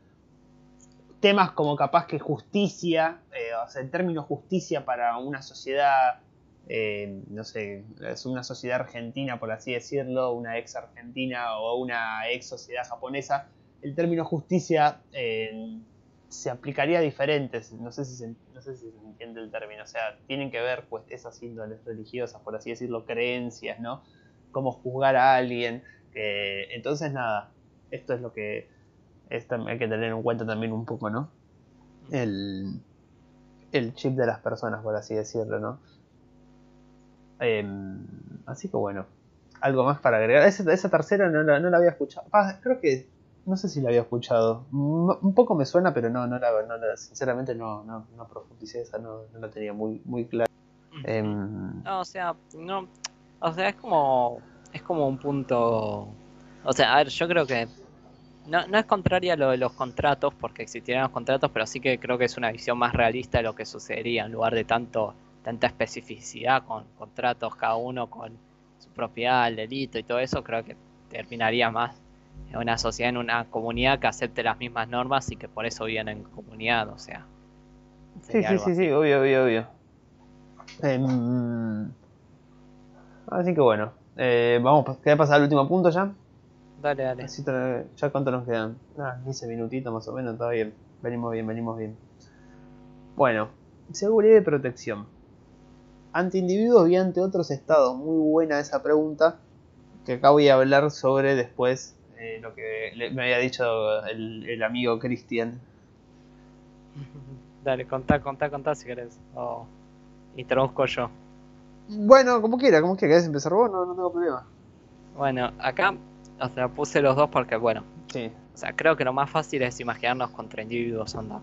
temas como capaz que justicia, eh, o sea, en términos justicia para una sociedad, no sé, es una sociedad argentina, por así decirlo, una ex argentina o una ex sociedad japonesa, el término justicia se aplicaría diferente, no sé, si se, no sé si se entiende el término, o sea, tienen que ver pues esas índoles religiosas, por así decirlo, creencias, ¿no? Cómo juzgar a alguien, entonces nada, esto es lo que hay que tener en cuenta también un poco, ¿no? El, el chip de las personas, por así decirlo, ¿no? Em, así que bueno, algo más para agregar. Esa, esa tercera no la, no la había escuchado. creo que no sé si la había escuchado. Un poco me suena, pero no, no la, no sinceramente no, no, no profundicé esa, no, no la tenía muy, muy clara. Em, no, o sea, no, o sea, es como, es como un punto, o sea, a ver, yo creo que no, no es contraria a lo de los contratos, porque existirían los contratos, pero sí que creo que es una visión más realista de lo que sucedería, en lugar de tanto tanta especificidad con contratos, cada uno con su propiedad, el delito y todo eso, creo que terminaría más en una sociedad, en una comunidad que acepte las mismas normas y que por eso viven en comunidad, o sea. Sí, sí, sí, sí, obvio, obvio, obvio. Em, así que bueno, eh, vamos, ¿qué pasar al último punto ya? Dale, dale. ¿Ya cuánto nos quedan? Ah, 15 minutitos más o menos, está bien. Venimos bien, venimos bien. Bueno, seguridad y protección. Ante individuos y ante otros estados. Muy buena esa pregunta. Que acá voy a hablar sobre después eh, lo que me había dicho el, amigo Cristian. [laughs] Dale, contá, contá, contá si querés. O introduzco yo. Bueno, como quiera, como quiera. ¿Querés empezar vos? No, no tengo problema. Bueno, acá o sea, puse los dos porque, bueno. Sí. O sea, creo que lo más fácil es imaginarnos contra individuos, onda.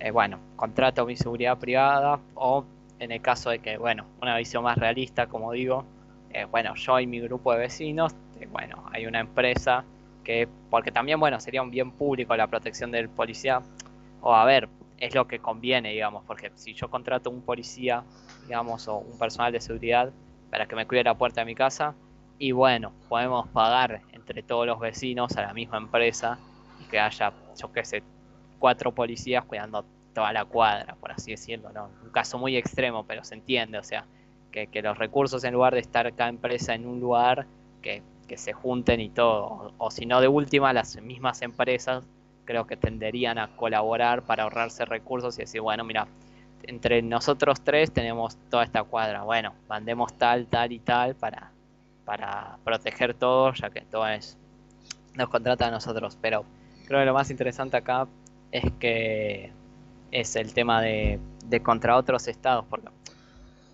Eh, bueno, contrato mi seguridad privada o en el caso de que, bueno, una visión más realista, como digo, eh, bueno, yo y mi grupo de vecinos, eh, bueno, hay una empresa que, porque también, bueno, sería un bien público la protección del policía, o a ver, es lo que conviene, digamos, porque si yo contrato un policía, digamos, o un personal de seguridad para que me cuide la puerta de mi casa, y bueno, podemos pagar entre todos los vecinos a la misma empresa y que haya, yo qué sé, cuatro policías cuidando toda la cuadra, por así decirlo, ¿no? Un caso muy extremo, pero se entiende, o sea, que, los recursos en lugar de estar cada empresa en un lugar, que, que se junten y todo, o, si no de última, las mismas empresas creo que tenderían a colaborar para ahorrarse recursos y decir, bueno, mira, entre nosotros tres tenemos toda esta cuadra, bueno, mandemos tal, tal y tal para, para proteger todo, ya que todo es, nos contrata a nosotros. Pero creo que lo más interesante acá es que es el tema de, de contra otros estados, porque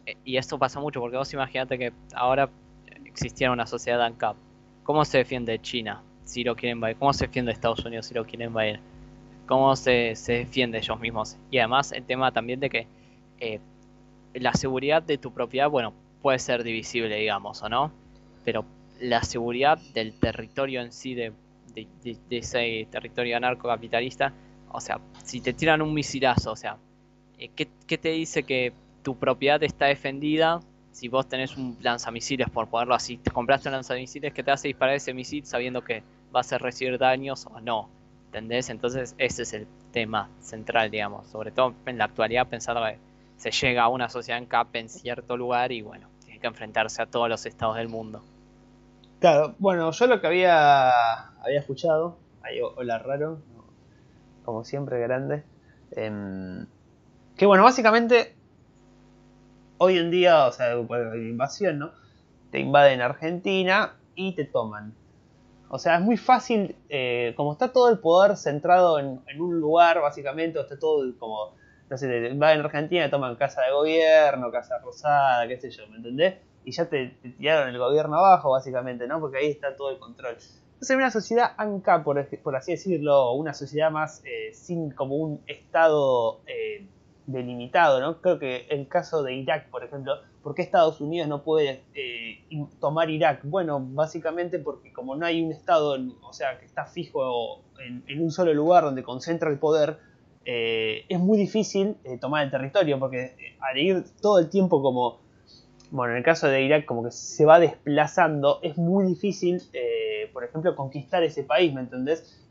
eh, y esto pasa mucho, porque vos imaginate que ahora existiera una sociedad ANCAP. ¿Cómo se defiende China si lo quieren invadir? ¿Cómo se defiende Estados Unidos si lo quieren invadir? ¿Cómo se, se defiende ellos mismos? Y además el tema también de que eh, la seguridad de tu propiedad, bueno, puede ser divisible, digamos, ¿o no? pero la seguridad del territorio en sí, de, ese territorio anarcocapitalista, o sea, si te tiran un misilazo, o sea, eh, ¿qué, te dice que tu propiedad está defendida si vos tenés un lanzamisiles, por ponerlo así? Te compraste un lanzamisiles que te hace disparar ese misil sabiendo que vas a recibir daños o no. ¿Entendés? Entonces ese es el tema central, digamos. Sobre todo en la actualidad pensar que se llega a una sociedad en CAP en cierto lugar y bueno, que enfrentarse a todos los estados del mundo. Claro, bueno, yo lo que había, había escuchado, ahí hola raro, como siempre grande, em, que bueno, básicamente hoy en día, o sea, invasión, ¿no? Te invaden Argentina y te toman. O sea, es muy fácil, eh, como está todo el poder centrado en, un lugar, básicamente, o está todo como no sé, va en Argentina, toman casa de gobierno, casa rosada, qué sé yo, ¿me entendés? Y ya te, tiraron el gobierno abajo, básicamente, ¿no? Porque ahí está todo el control. Entonces, una sociedad ANCA, por, por así decirlo, una sociedad más eh, sin como un estado eh, delimitado, ¿no? Creo que el caso de Irak, por ejemplo, ¿por qué Estados Unidos no puede eh, tomar Irak? Bueno, básicamente porque como no hay un estado, o sea, que está fijo en, un solo lugar donde concentra el poder, eh, es muy difícil eh, tomar el territorio porque al ir todo el tiempo como bueno, en el caso de Irak como que se va desplazando, es muy difícil, por ejemplo, conquistar ese país, ¿me entendés?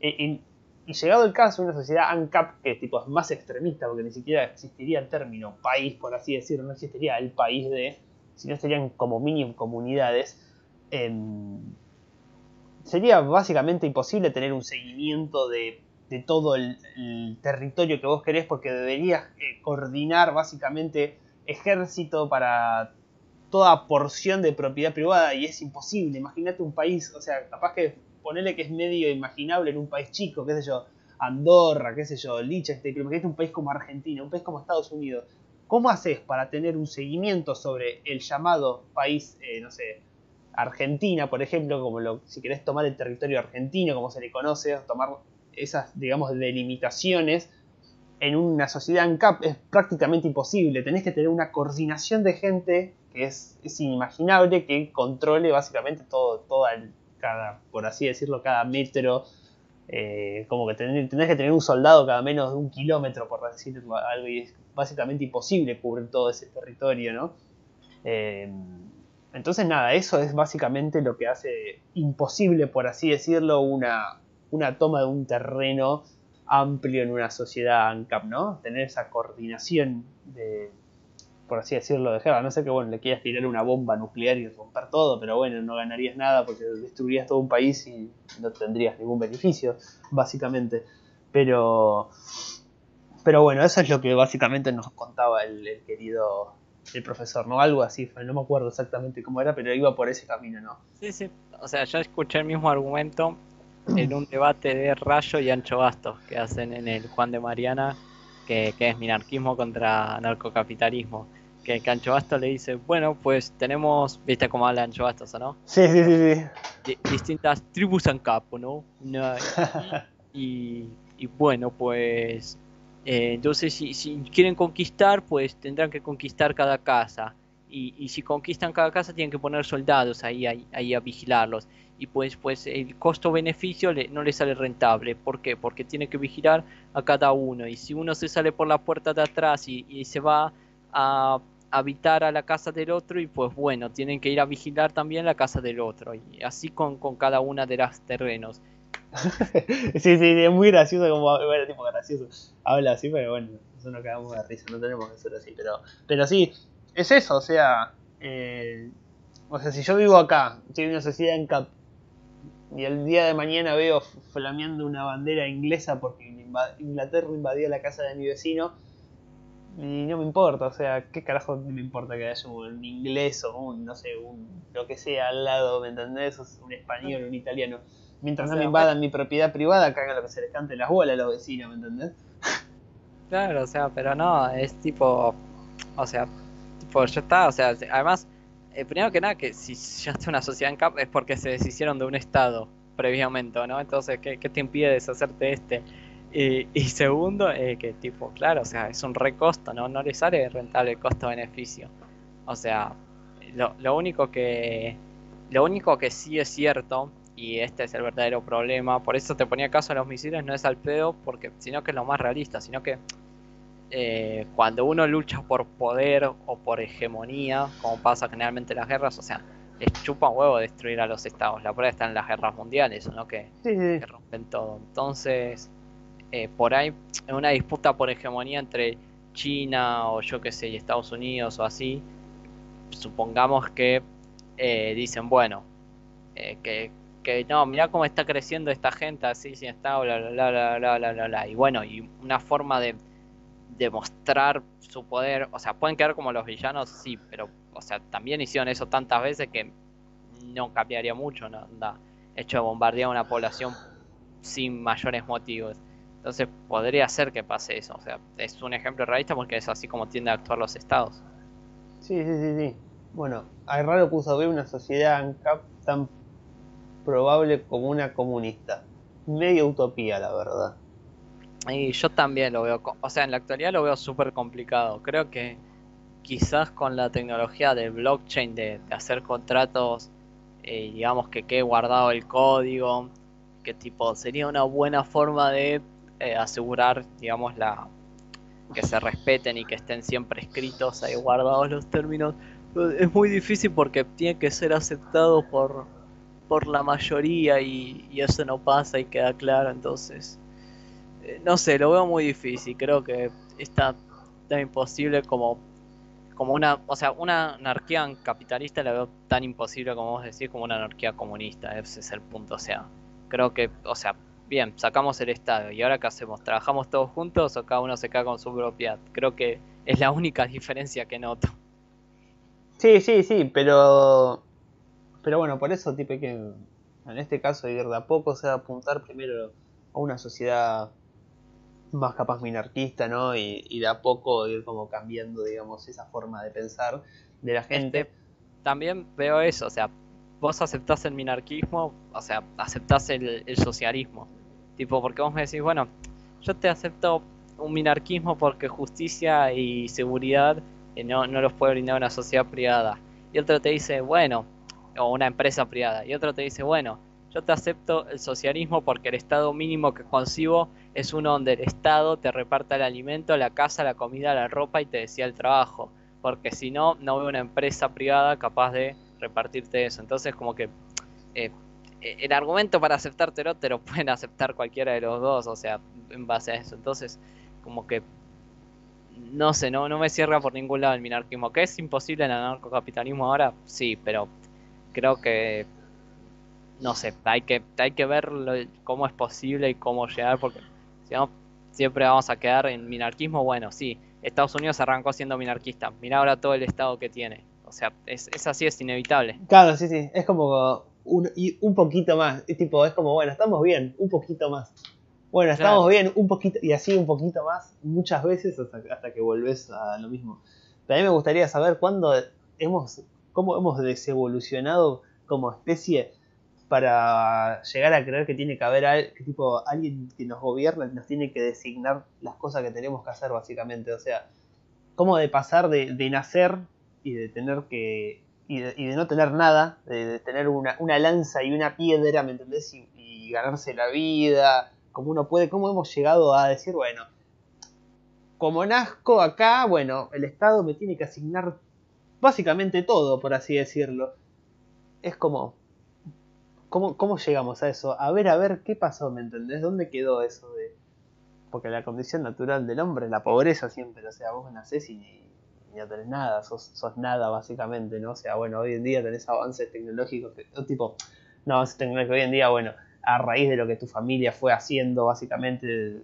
Y llegado el caso, una sociedad ANCAP, que tipo, es más extremista, porque ni siquiera existiría el término país, por así decirlo, no existiría el país de, sino serían como mini comunidades, em, sería básicamente imposible tener un seguimiento de, todo el, territorio que vos querés, porque deberías eh, coordinar básicamente ejército para toda porción de propiedad privada y es imposible. Imagínate un país, o sea, capaz que ponerle que es medio imaginable en un país chico, qué sé yo, Andorra, qué sé yo, Liechtenstein, pero imagínate un país como Argentina, un país como Estados Unidos. ¿Cómo haces para tener un seguimiento sobre el llamado país, eh, no sé, Argentina, por ejemplo, como si querés tomar el territorio argentino, como se le conoce, tomar esas, digamos, delimitaciones en una sociedad ANCAP es prácticamente imposible. Tenés que tener una coordinación de gente que es, inimaginable que controle básicamente todo, toda cada, por así decirlo, cada metro. Eh, como que tenés, que tener un soldado cada menos de un kilómetro, por decir algo, y es básicamente imposible cubrir todo ese territorio, ¿no? Eh, entonces, nada, eso es básicamente lo que hace imposible, por así decirlo, una, una toma de un terreno amplio en una sociedad ANCAP, ¿no? Tener esa coordinación de, por así decirlo, de guerra. No sé que, bueno, le quieras tirar una bomba nuclear y romper todo, pero bueno, no ganarías nada porque destruirías todo un país y no tendrías ningún beneficio, básicamente. Pero, pero bueno, eso es lo que básicamente nos contaba el, querido el profesor, ¿no? Algo así, no me acuerdo exactamente cómo era, pero iba por ese camino, ¿no? Sí, sí, o sea, yo escuché el mismo argumento en un debate de Rayo y Ancho Bastos que hacen en el Juan de Mariana, que, es minarquismo contra narcocapitalismo. Que, Ancho Bastos le dice, bueno, pues tenemos, viste cómo habla Ancho Bastos, ¿no? Sí, sí, sí, sí. distintas tribus en capo, ¿no? [laughs] y, y bueno, pues eh, entonces, si, quieren conquistar, pues tendrán que conquistar cada casa. Y, si conquistan cada casa, tienen que poner soldados ahí, ahí, a vigilarlos. Y pues, pues el costo-beneficio no les sale rentable. ¿Por qué? Porque tiene que vigilar a cada uno. Y si uno se sale por la puerta de atrás y, se va a habitar a la casa del otro, y pues bueno, tienen que ir a vigilar también la casa del otro. Y así con, con cada una de las terrenos. [laughs] sí, sí, es muy gracioso como, bueno, tipo gracioso. Habla así, pero bueno, eso no quedamos de risa, no tenemos que ser así, pero, pero sí, es eso, o sea, eh, o sea, si yo vivo acá, en una sociedad en y el día de mañana veo flameando una bandera inglesa porque Inglaterra invadió la casa de mi vecino, y no me importa, o sea, ¿qué carajo me importa que haya un inglés o un, no sé, un, lo que sea al lado, ¿me entendés? Un español, un italiano Mientras no me invadan mi propiedad privada, cagan lo que se les cante las bolas a los vecinos, ¿me entendés? Claro, o sea, pero no, es tipo, o sea, tipo, ya está, o sea, además, eh, primero que nada, que si ya está una sociedad en CAP es porque se deshicieron de un estado previamente, ¿no? Entonces, ¿qué, te impide deshacerte este? Y, segundo, eh, que tipo, claro, o sea, es un recosto, ¿no? No le sale rentable el costo-beneficio. O sea, lo, lo único que lo único que sí es cierto y este es el verdadero problema. Por eso te ponía caso a los misiles, no es al pedo, porque sino que es lo más realista, sino que eh, cuando uno lucha por poder o por hegemonía, como pasa generalmente en las guerras, o sea, les chupa huevo destruir a los estados. La prueba está en las guerras mundiales, ¿no? Que, que rompen todo. Entonces, eh, por ahí, en una disputa por hegemonía entre China o yo qué sé, y Estados Unidos o así, supongamos que eh, dicen, bueno, que que no, mira cómo está creciendo esta gente así, sin estado, bla, bla, bla, bla, bla, bla, bla, Y bueno, y una forma de demostrar su poder, o sea, pueden quedar como los villanos, sí, pero, o sea, también hicieron eso tantas veces que no cambiaría mucho, ¿no? Da, hecho de bombardear a una población sin mayores motivos. Entonces podría ser que pase eso, o sea, es un ejemplo realista porque es así como tienden a actuar los estados. Sí, sí, sí, sí. Bueno, hay raro puso ver una sociedad tan probable como una comunista. Medio utopía, la verdad. Y yo también lo veo, o sea, en la actualidad lo veo súper complicado. Creo que quizás con la tecnología del blockchain, de, hacer contratos, eh, digamos que quede guardado el código, que tipo sería una buena forma de eh, asegurar, digamos, la que se respeten y que estén siempre escritos ahí guardados los términos. Es muy difícil porque tiene que ser aceptado por, por la mayoría y, eso no pasa y queda claro, entonces... eh, No sé, lo veo muy difícil, creo que está tan imposible como como una, o sea, una anarquía capitalista la veo tan imposible como vos decís como una anarquía comunista, ese es el punto, o sea, creo que, o sea, bien, sacamos el Estado y ahora qué hacemos, trabajamos todos juntos o cada uno se queda con su propiedad, creo que es la única [laughs] diferencia que noto. Sí, sí, sí, pero. Pero bueno, por eso, tipo, que. En este caso, ir de a poco, o sea, apuntar primero a una sociedad más capaz minarquista, ¿no? Y, y de a poco ir como cambiando, digamos, esa forma de pensar de la gente. Este, también veo eso, o sea, vos aceptás el minarquismo, o sea, aceptás el, el socialismo. Tipo, porque vos me decís, bueno, yo te acepto un minarquismo porque justicia y seguridad eh, no, no los puede brindar una sociedad privada. Y otro te dice, bueno, o una empresa privada. Y otro te dice, bueno, yo te acepto el socialismo porque el estado mínimo que concibo es uno donde el Estado te reparta el alimento, la casa, la comida, la ropa y te decía el trabajo. Porque si no, no veo una empresa privada capaz de repartirte eso. Entonces, como que eh, el argumento para aceptártelo te lo [laughs] pueden aceptar cualquiera de los dos, o sea, en base a eso. Entonces, como que no sé, no, no me cierra por ningún lado el minarquismo. ¿Que es imposible el anarcocapitalismo ahora? Sí, pero creo que no sé, hay que, hay que ver lo- cómo es posible y cómo llegar, porque si no, siempre vamos a quedar en minarquismo. Bueno, sí, Estados Unidos arrancó siendo minarquista, mira ahora todo el estado que tiene. O sea, es, es así, es inevitable. Claro, sí, sí, es como un, y un poquito más. Es tipo, es como, bueno, estamos bien, un poquito más. Bueno, estamos Claro. bien, un poquito, y así un poquito más, muchas veces hasta, hasta que volvés a lo mismo. También me gustaría saber cuándo hemos, cómo hemos desevolucionado como especie para llegar a creer que tiene que haber al- que tipo alguien que nos gobierna y nos tiene que designar las cosas que tenemos que hacer básicamente. O sea, cómo de pasar de, de nacer y de tener que y de, y de no tener nada, de, tener una, una lanza y una piedra, ¿me entendés? Y, y ganarse la vida, como uno puede, cómo hemos llegado a decir, bueno, como nazco acá, bueno, el Estado me tiene que asignar básicamente todo, por así decirlo. Es como, ¿cómo, cómo llegamos a eso? A ver, a ver, ¿qué pasó? ¿Me entendés? ¿Dónde quedó eso de...? Porque la condición natural del hombre la pobreza siempre, o sea, vos nacés y, no tenés nada, sos, sos nada básicamente, ¿no? O sea, bueno, hoy en día tenés avances tecnológicos, que, tipo, no avances tecnológicos, hoy en día, bueno, a raíz de lo que tu familia fue haciendo, básicamente,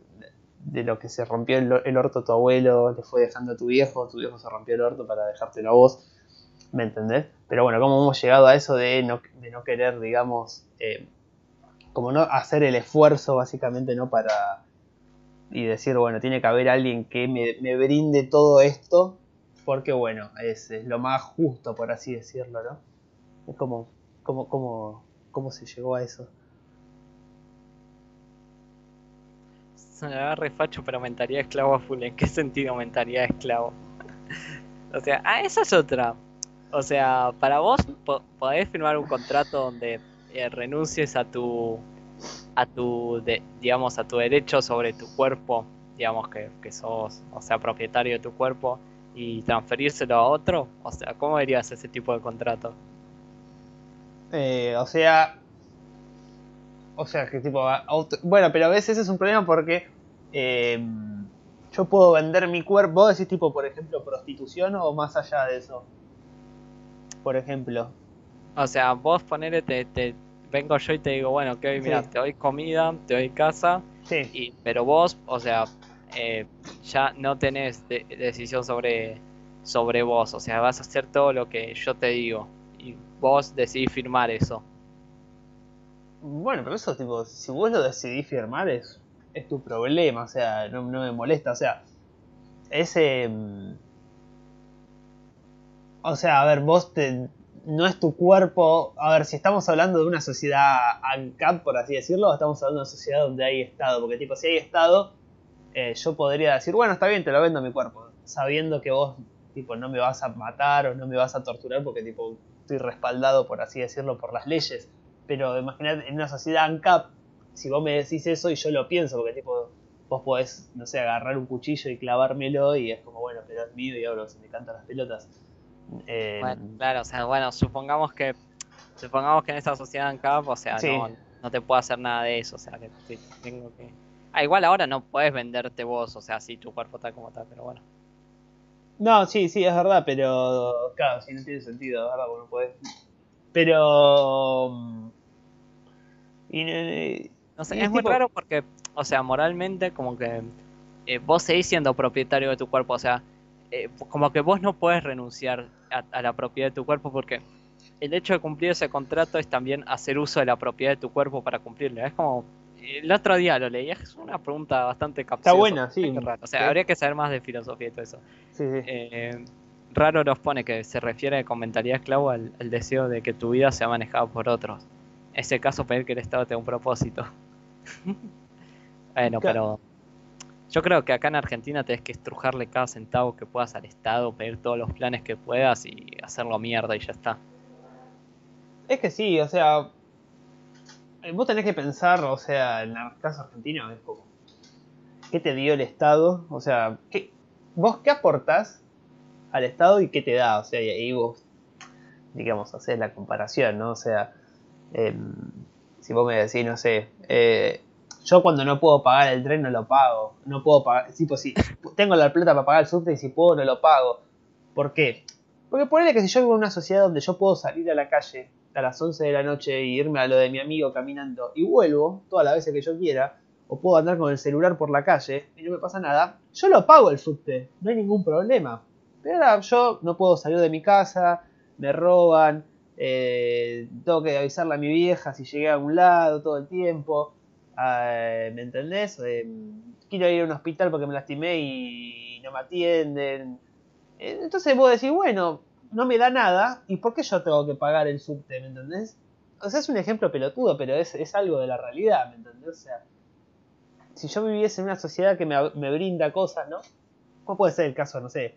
de, lo que se rompió el, el orto a tu abuelo, le fue dejando a tu viejo, tu viejo se rompió el orto para dejártelo a vos, ¿me entendés? Pero bueno, ¿cómo hemos llegado a eso de no, de no querer, digamos, eh, como no hacer el esfuerzo, básicamente, ¿no? Para y decir, bueno, tiene que haber alguien que me, me brinde todo esto, porque bueno, es, es lo más justo, por así decirlo, ¿no? Es como, como, como, cómo se llegó a eso. Sonará refacho, pero mentalidad esclavo a full. ¿En qué sentido mentalidad esclavo? [laughs] o sea, ah, esa es otra. O sea, para vos po- podés firmar un contrato donde eh, renuncies a tu, a tu, de- digamos, a tu derecho sobre tu cuerpo, digamos que, que sos, o sea, propietario de tu cuerpo y transferírselo a otro. O sea, ¿cómo verías ese tipo de contrato? Eh, o sea, o sea, que tipo, auto- bueno, pero a veces es un problema porque eh, yo puedo vender mi cuerpo, vos decís tipo, por ejemplo, prostitución o más allá de eso. Por ejemplo. O sea, vos ponele, te, te vengo yo y te digo, bueno, que mira, Sí. te doy comida, te doy casa, Sí. y, pero vos, o sea, eh, ya no tenés de- decisión sobre, sobre vos, o sea, vas a hacer todo lo que yo te digo, y vos decidís firmar eso. Bueno, pero eso, tipo, si vos lo decidís firmar es, es tu problema, o sea, no, no me molesta, o sea, ese... mm, O sea, a ver, vos te... No es tu cuerpo, a ver, si estamos hablando de una sociedad ANCAP, por así decirlo, estamos hablando de una sociedad donde hay Estado, porque tipo, si hay Estado, eh, yo podría decir, bueno, está bien, te lo vendo mi cuerpo, sabiendo que vos, tipo, no me vas a matar o no me vas a torturar, porque tipo, estoy respaldado, por así decirlo, por las leyes. Pero imaginad en una sociedad ANCAP, si vos me decís eso y yo lo pienso, porque tipo, vos podés, no sé, agarrar un cuchillo y clavármelo y es como, bueno, pero es mío y ahora se me cantan las pelotas. Eh, Bueno, claro, o sea, bueno, supongamos que supongamos que en esa sociedad en CAP, o sea, Sí. no, no te puedo hacer nada de eso, o sea, que te- tengo que... Ah, igual ahora no puedes venderte vos, o sea, sí, tu cuerpo tal como tal, pero bueno. No, sí, sí, es verdad, pero claro, sí, no tiene sentido, es verdad, bueno, puedes. Pero. mm, Y, No sé, Y es muy raro porque, o sea, moralmente como que eh, vos seguís siendo propietario de tu cuerpo, o sea, eh, como que vos no puedes renunciar a, a la propiedad de tu cuerpo porque el hecho de cumplir ese contrato es también hacer uso de la propiedad de tu cuerpo para cumplirlo. Es como, el otro día lo leí, es una pregunta bastante capciosa. buena, sí. Raro. O sea, Sí. habría que saber más de filosofía y todo eso. sí, sí. Eh, raro nos pone que se refiere con mentalidad esclavo al, al deseo de que tu vida sea manejada por otros. En ese caso, pedir que el Estado tenga un propósito. [laughs] bueno, Claro. pero yo creo que acá en Argentina tenés que estrujarle cada centavo que puedas al Estado, pedir todos los planes que puedas y hacerlo mierda y ya está. Es que sí, o sea. Eh, Vos tenés que pensar, o sea, en el caso argentino, es como. ¿Qué te dio el Estado? O sea, ¿qué, ¿vos qué aportás al Estado y qué te da? O sea, y ahí vos, digamos, haces la comparación, ¿no? O sea, em, si vos me decís, no sé, eh, yo cuando no puedo pagar el tren no lo pago. No puedo pagar, tipo, si tengo la plata para pagar el subte y si puedo no lo pago. ¿Por qué? Porque ponele que si yo vivo en una sociedad donde yo puedo salir a la calle a las 11 de la noche y irme a lo de mi amigo caminando y vuelvo todas las veces que yo quiera, o puedo andar con el celular por la calle y no me pasa nada, yo lo pago el subte, no hay ningún problema. Pero ahora yo no puedo salir de mi casa, me roban, eh, tengo que avisarle a mi vieja si llegué a algún lado todo el tiempo, eh, ¿me entendés? Eh, quiero ir a un hospital porque me lastimé y no me atienden. Entonces vos decís, bueno, no me da nada, ¿y por qué yo tengo que pagar el subte, ¿me entendés? O sea, es un ejemplo pelotudo, pero es, es algo de la realidad, ¿me entendés? O sea, si yo viviese en una sociedad que me, me brinda cosas, ¿no? ¿Cómo puede ser el caso, no sé,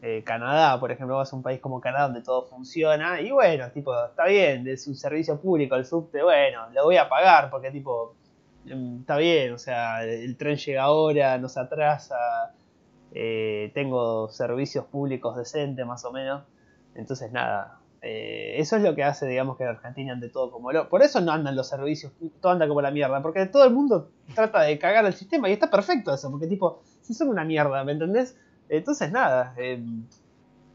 eh, Canadá, por ejemplo, vas a un país como Canadá donde todo funciona, y bueno, tipo, está bien, es un servicio público el subte, bueno, lo voy a pagar porque, tipo, mm, está bien, o sea, el tren llega ahora, no se atrasa, eh, tengo servicios públicos decentes más o menos, entonces nada, eh, eso es lo que hace, digamos, que en Argentina ande todo como lo... Por eso no andan los servicios, todo anda como la mierda, porque todo el mundo trata de cagar el sistema y está perfecto eso, porque tipo, si son una mierda, ¿me entendés? Entonces nada, eh,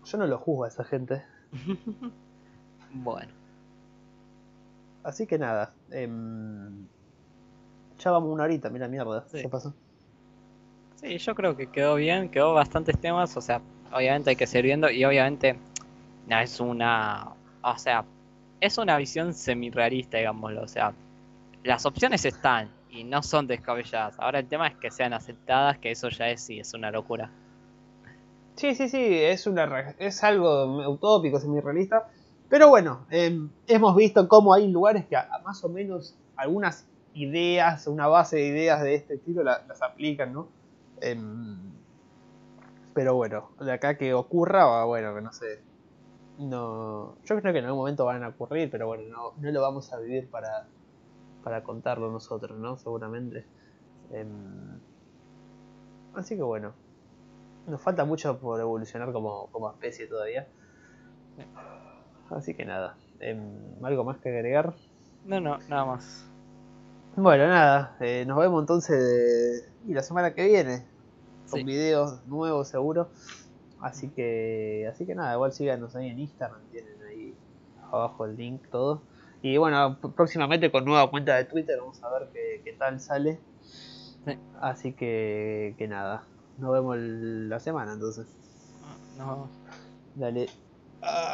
yo no lo juzgo a esa gente. [laughs] Bueno, Así que nada, em, ya vamos una horita, mira mierda, Sí. ¿qué pasó? sí, yo creo que quedó bien, quedó bastantes temas, o sea, obviamente hay que seguir viendo y obviamente es una, o sea, es una visión semi-realista, digámoslo, o sea, las opciones están y no son descabelladas. Ahora el tema es que sean aceptadas, que eso ya es sí, es una locura. Sí, sí, sí, es, una, es algo utópico, semi-realista. Pero bueno, em, hemos visto cómo hay lugares que a- más o menos algunas ideas, una base de ideas de este estilo la- las aplican, ¿no? Em, pero bueno, de acá que ocurra, bueno, que no sé. No, yo creo que en algún momento van a ocurrir, pero bueno, no, no lo vamos a vivir para, para contarlo nosotros, ¿no? Seguramente. Em, así que bueno, nos falta mucho por evolucionar como, como especie todavía. Así que nada, em, ¿algo más que agregar? No, no, nada más. Bueno, nada, eh, nos vemos entonces de- y la semana que viene con Sí. videos nuevos seguro. Así que, así que nada, igual síganos ahí en Instagram, tienen ahí abajo el link, todo. Y bueno, próximamente con nueva cuenta de Twitter, vamos a ver qué, qué tal sale. Sí. Así que, que nada, nos vemos la semana entonces. No. Dale. Ah.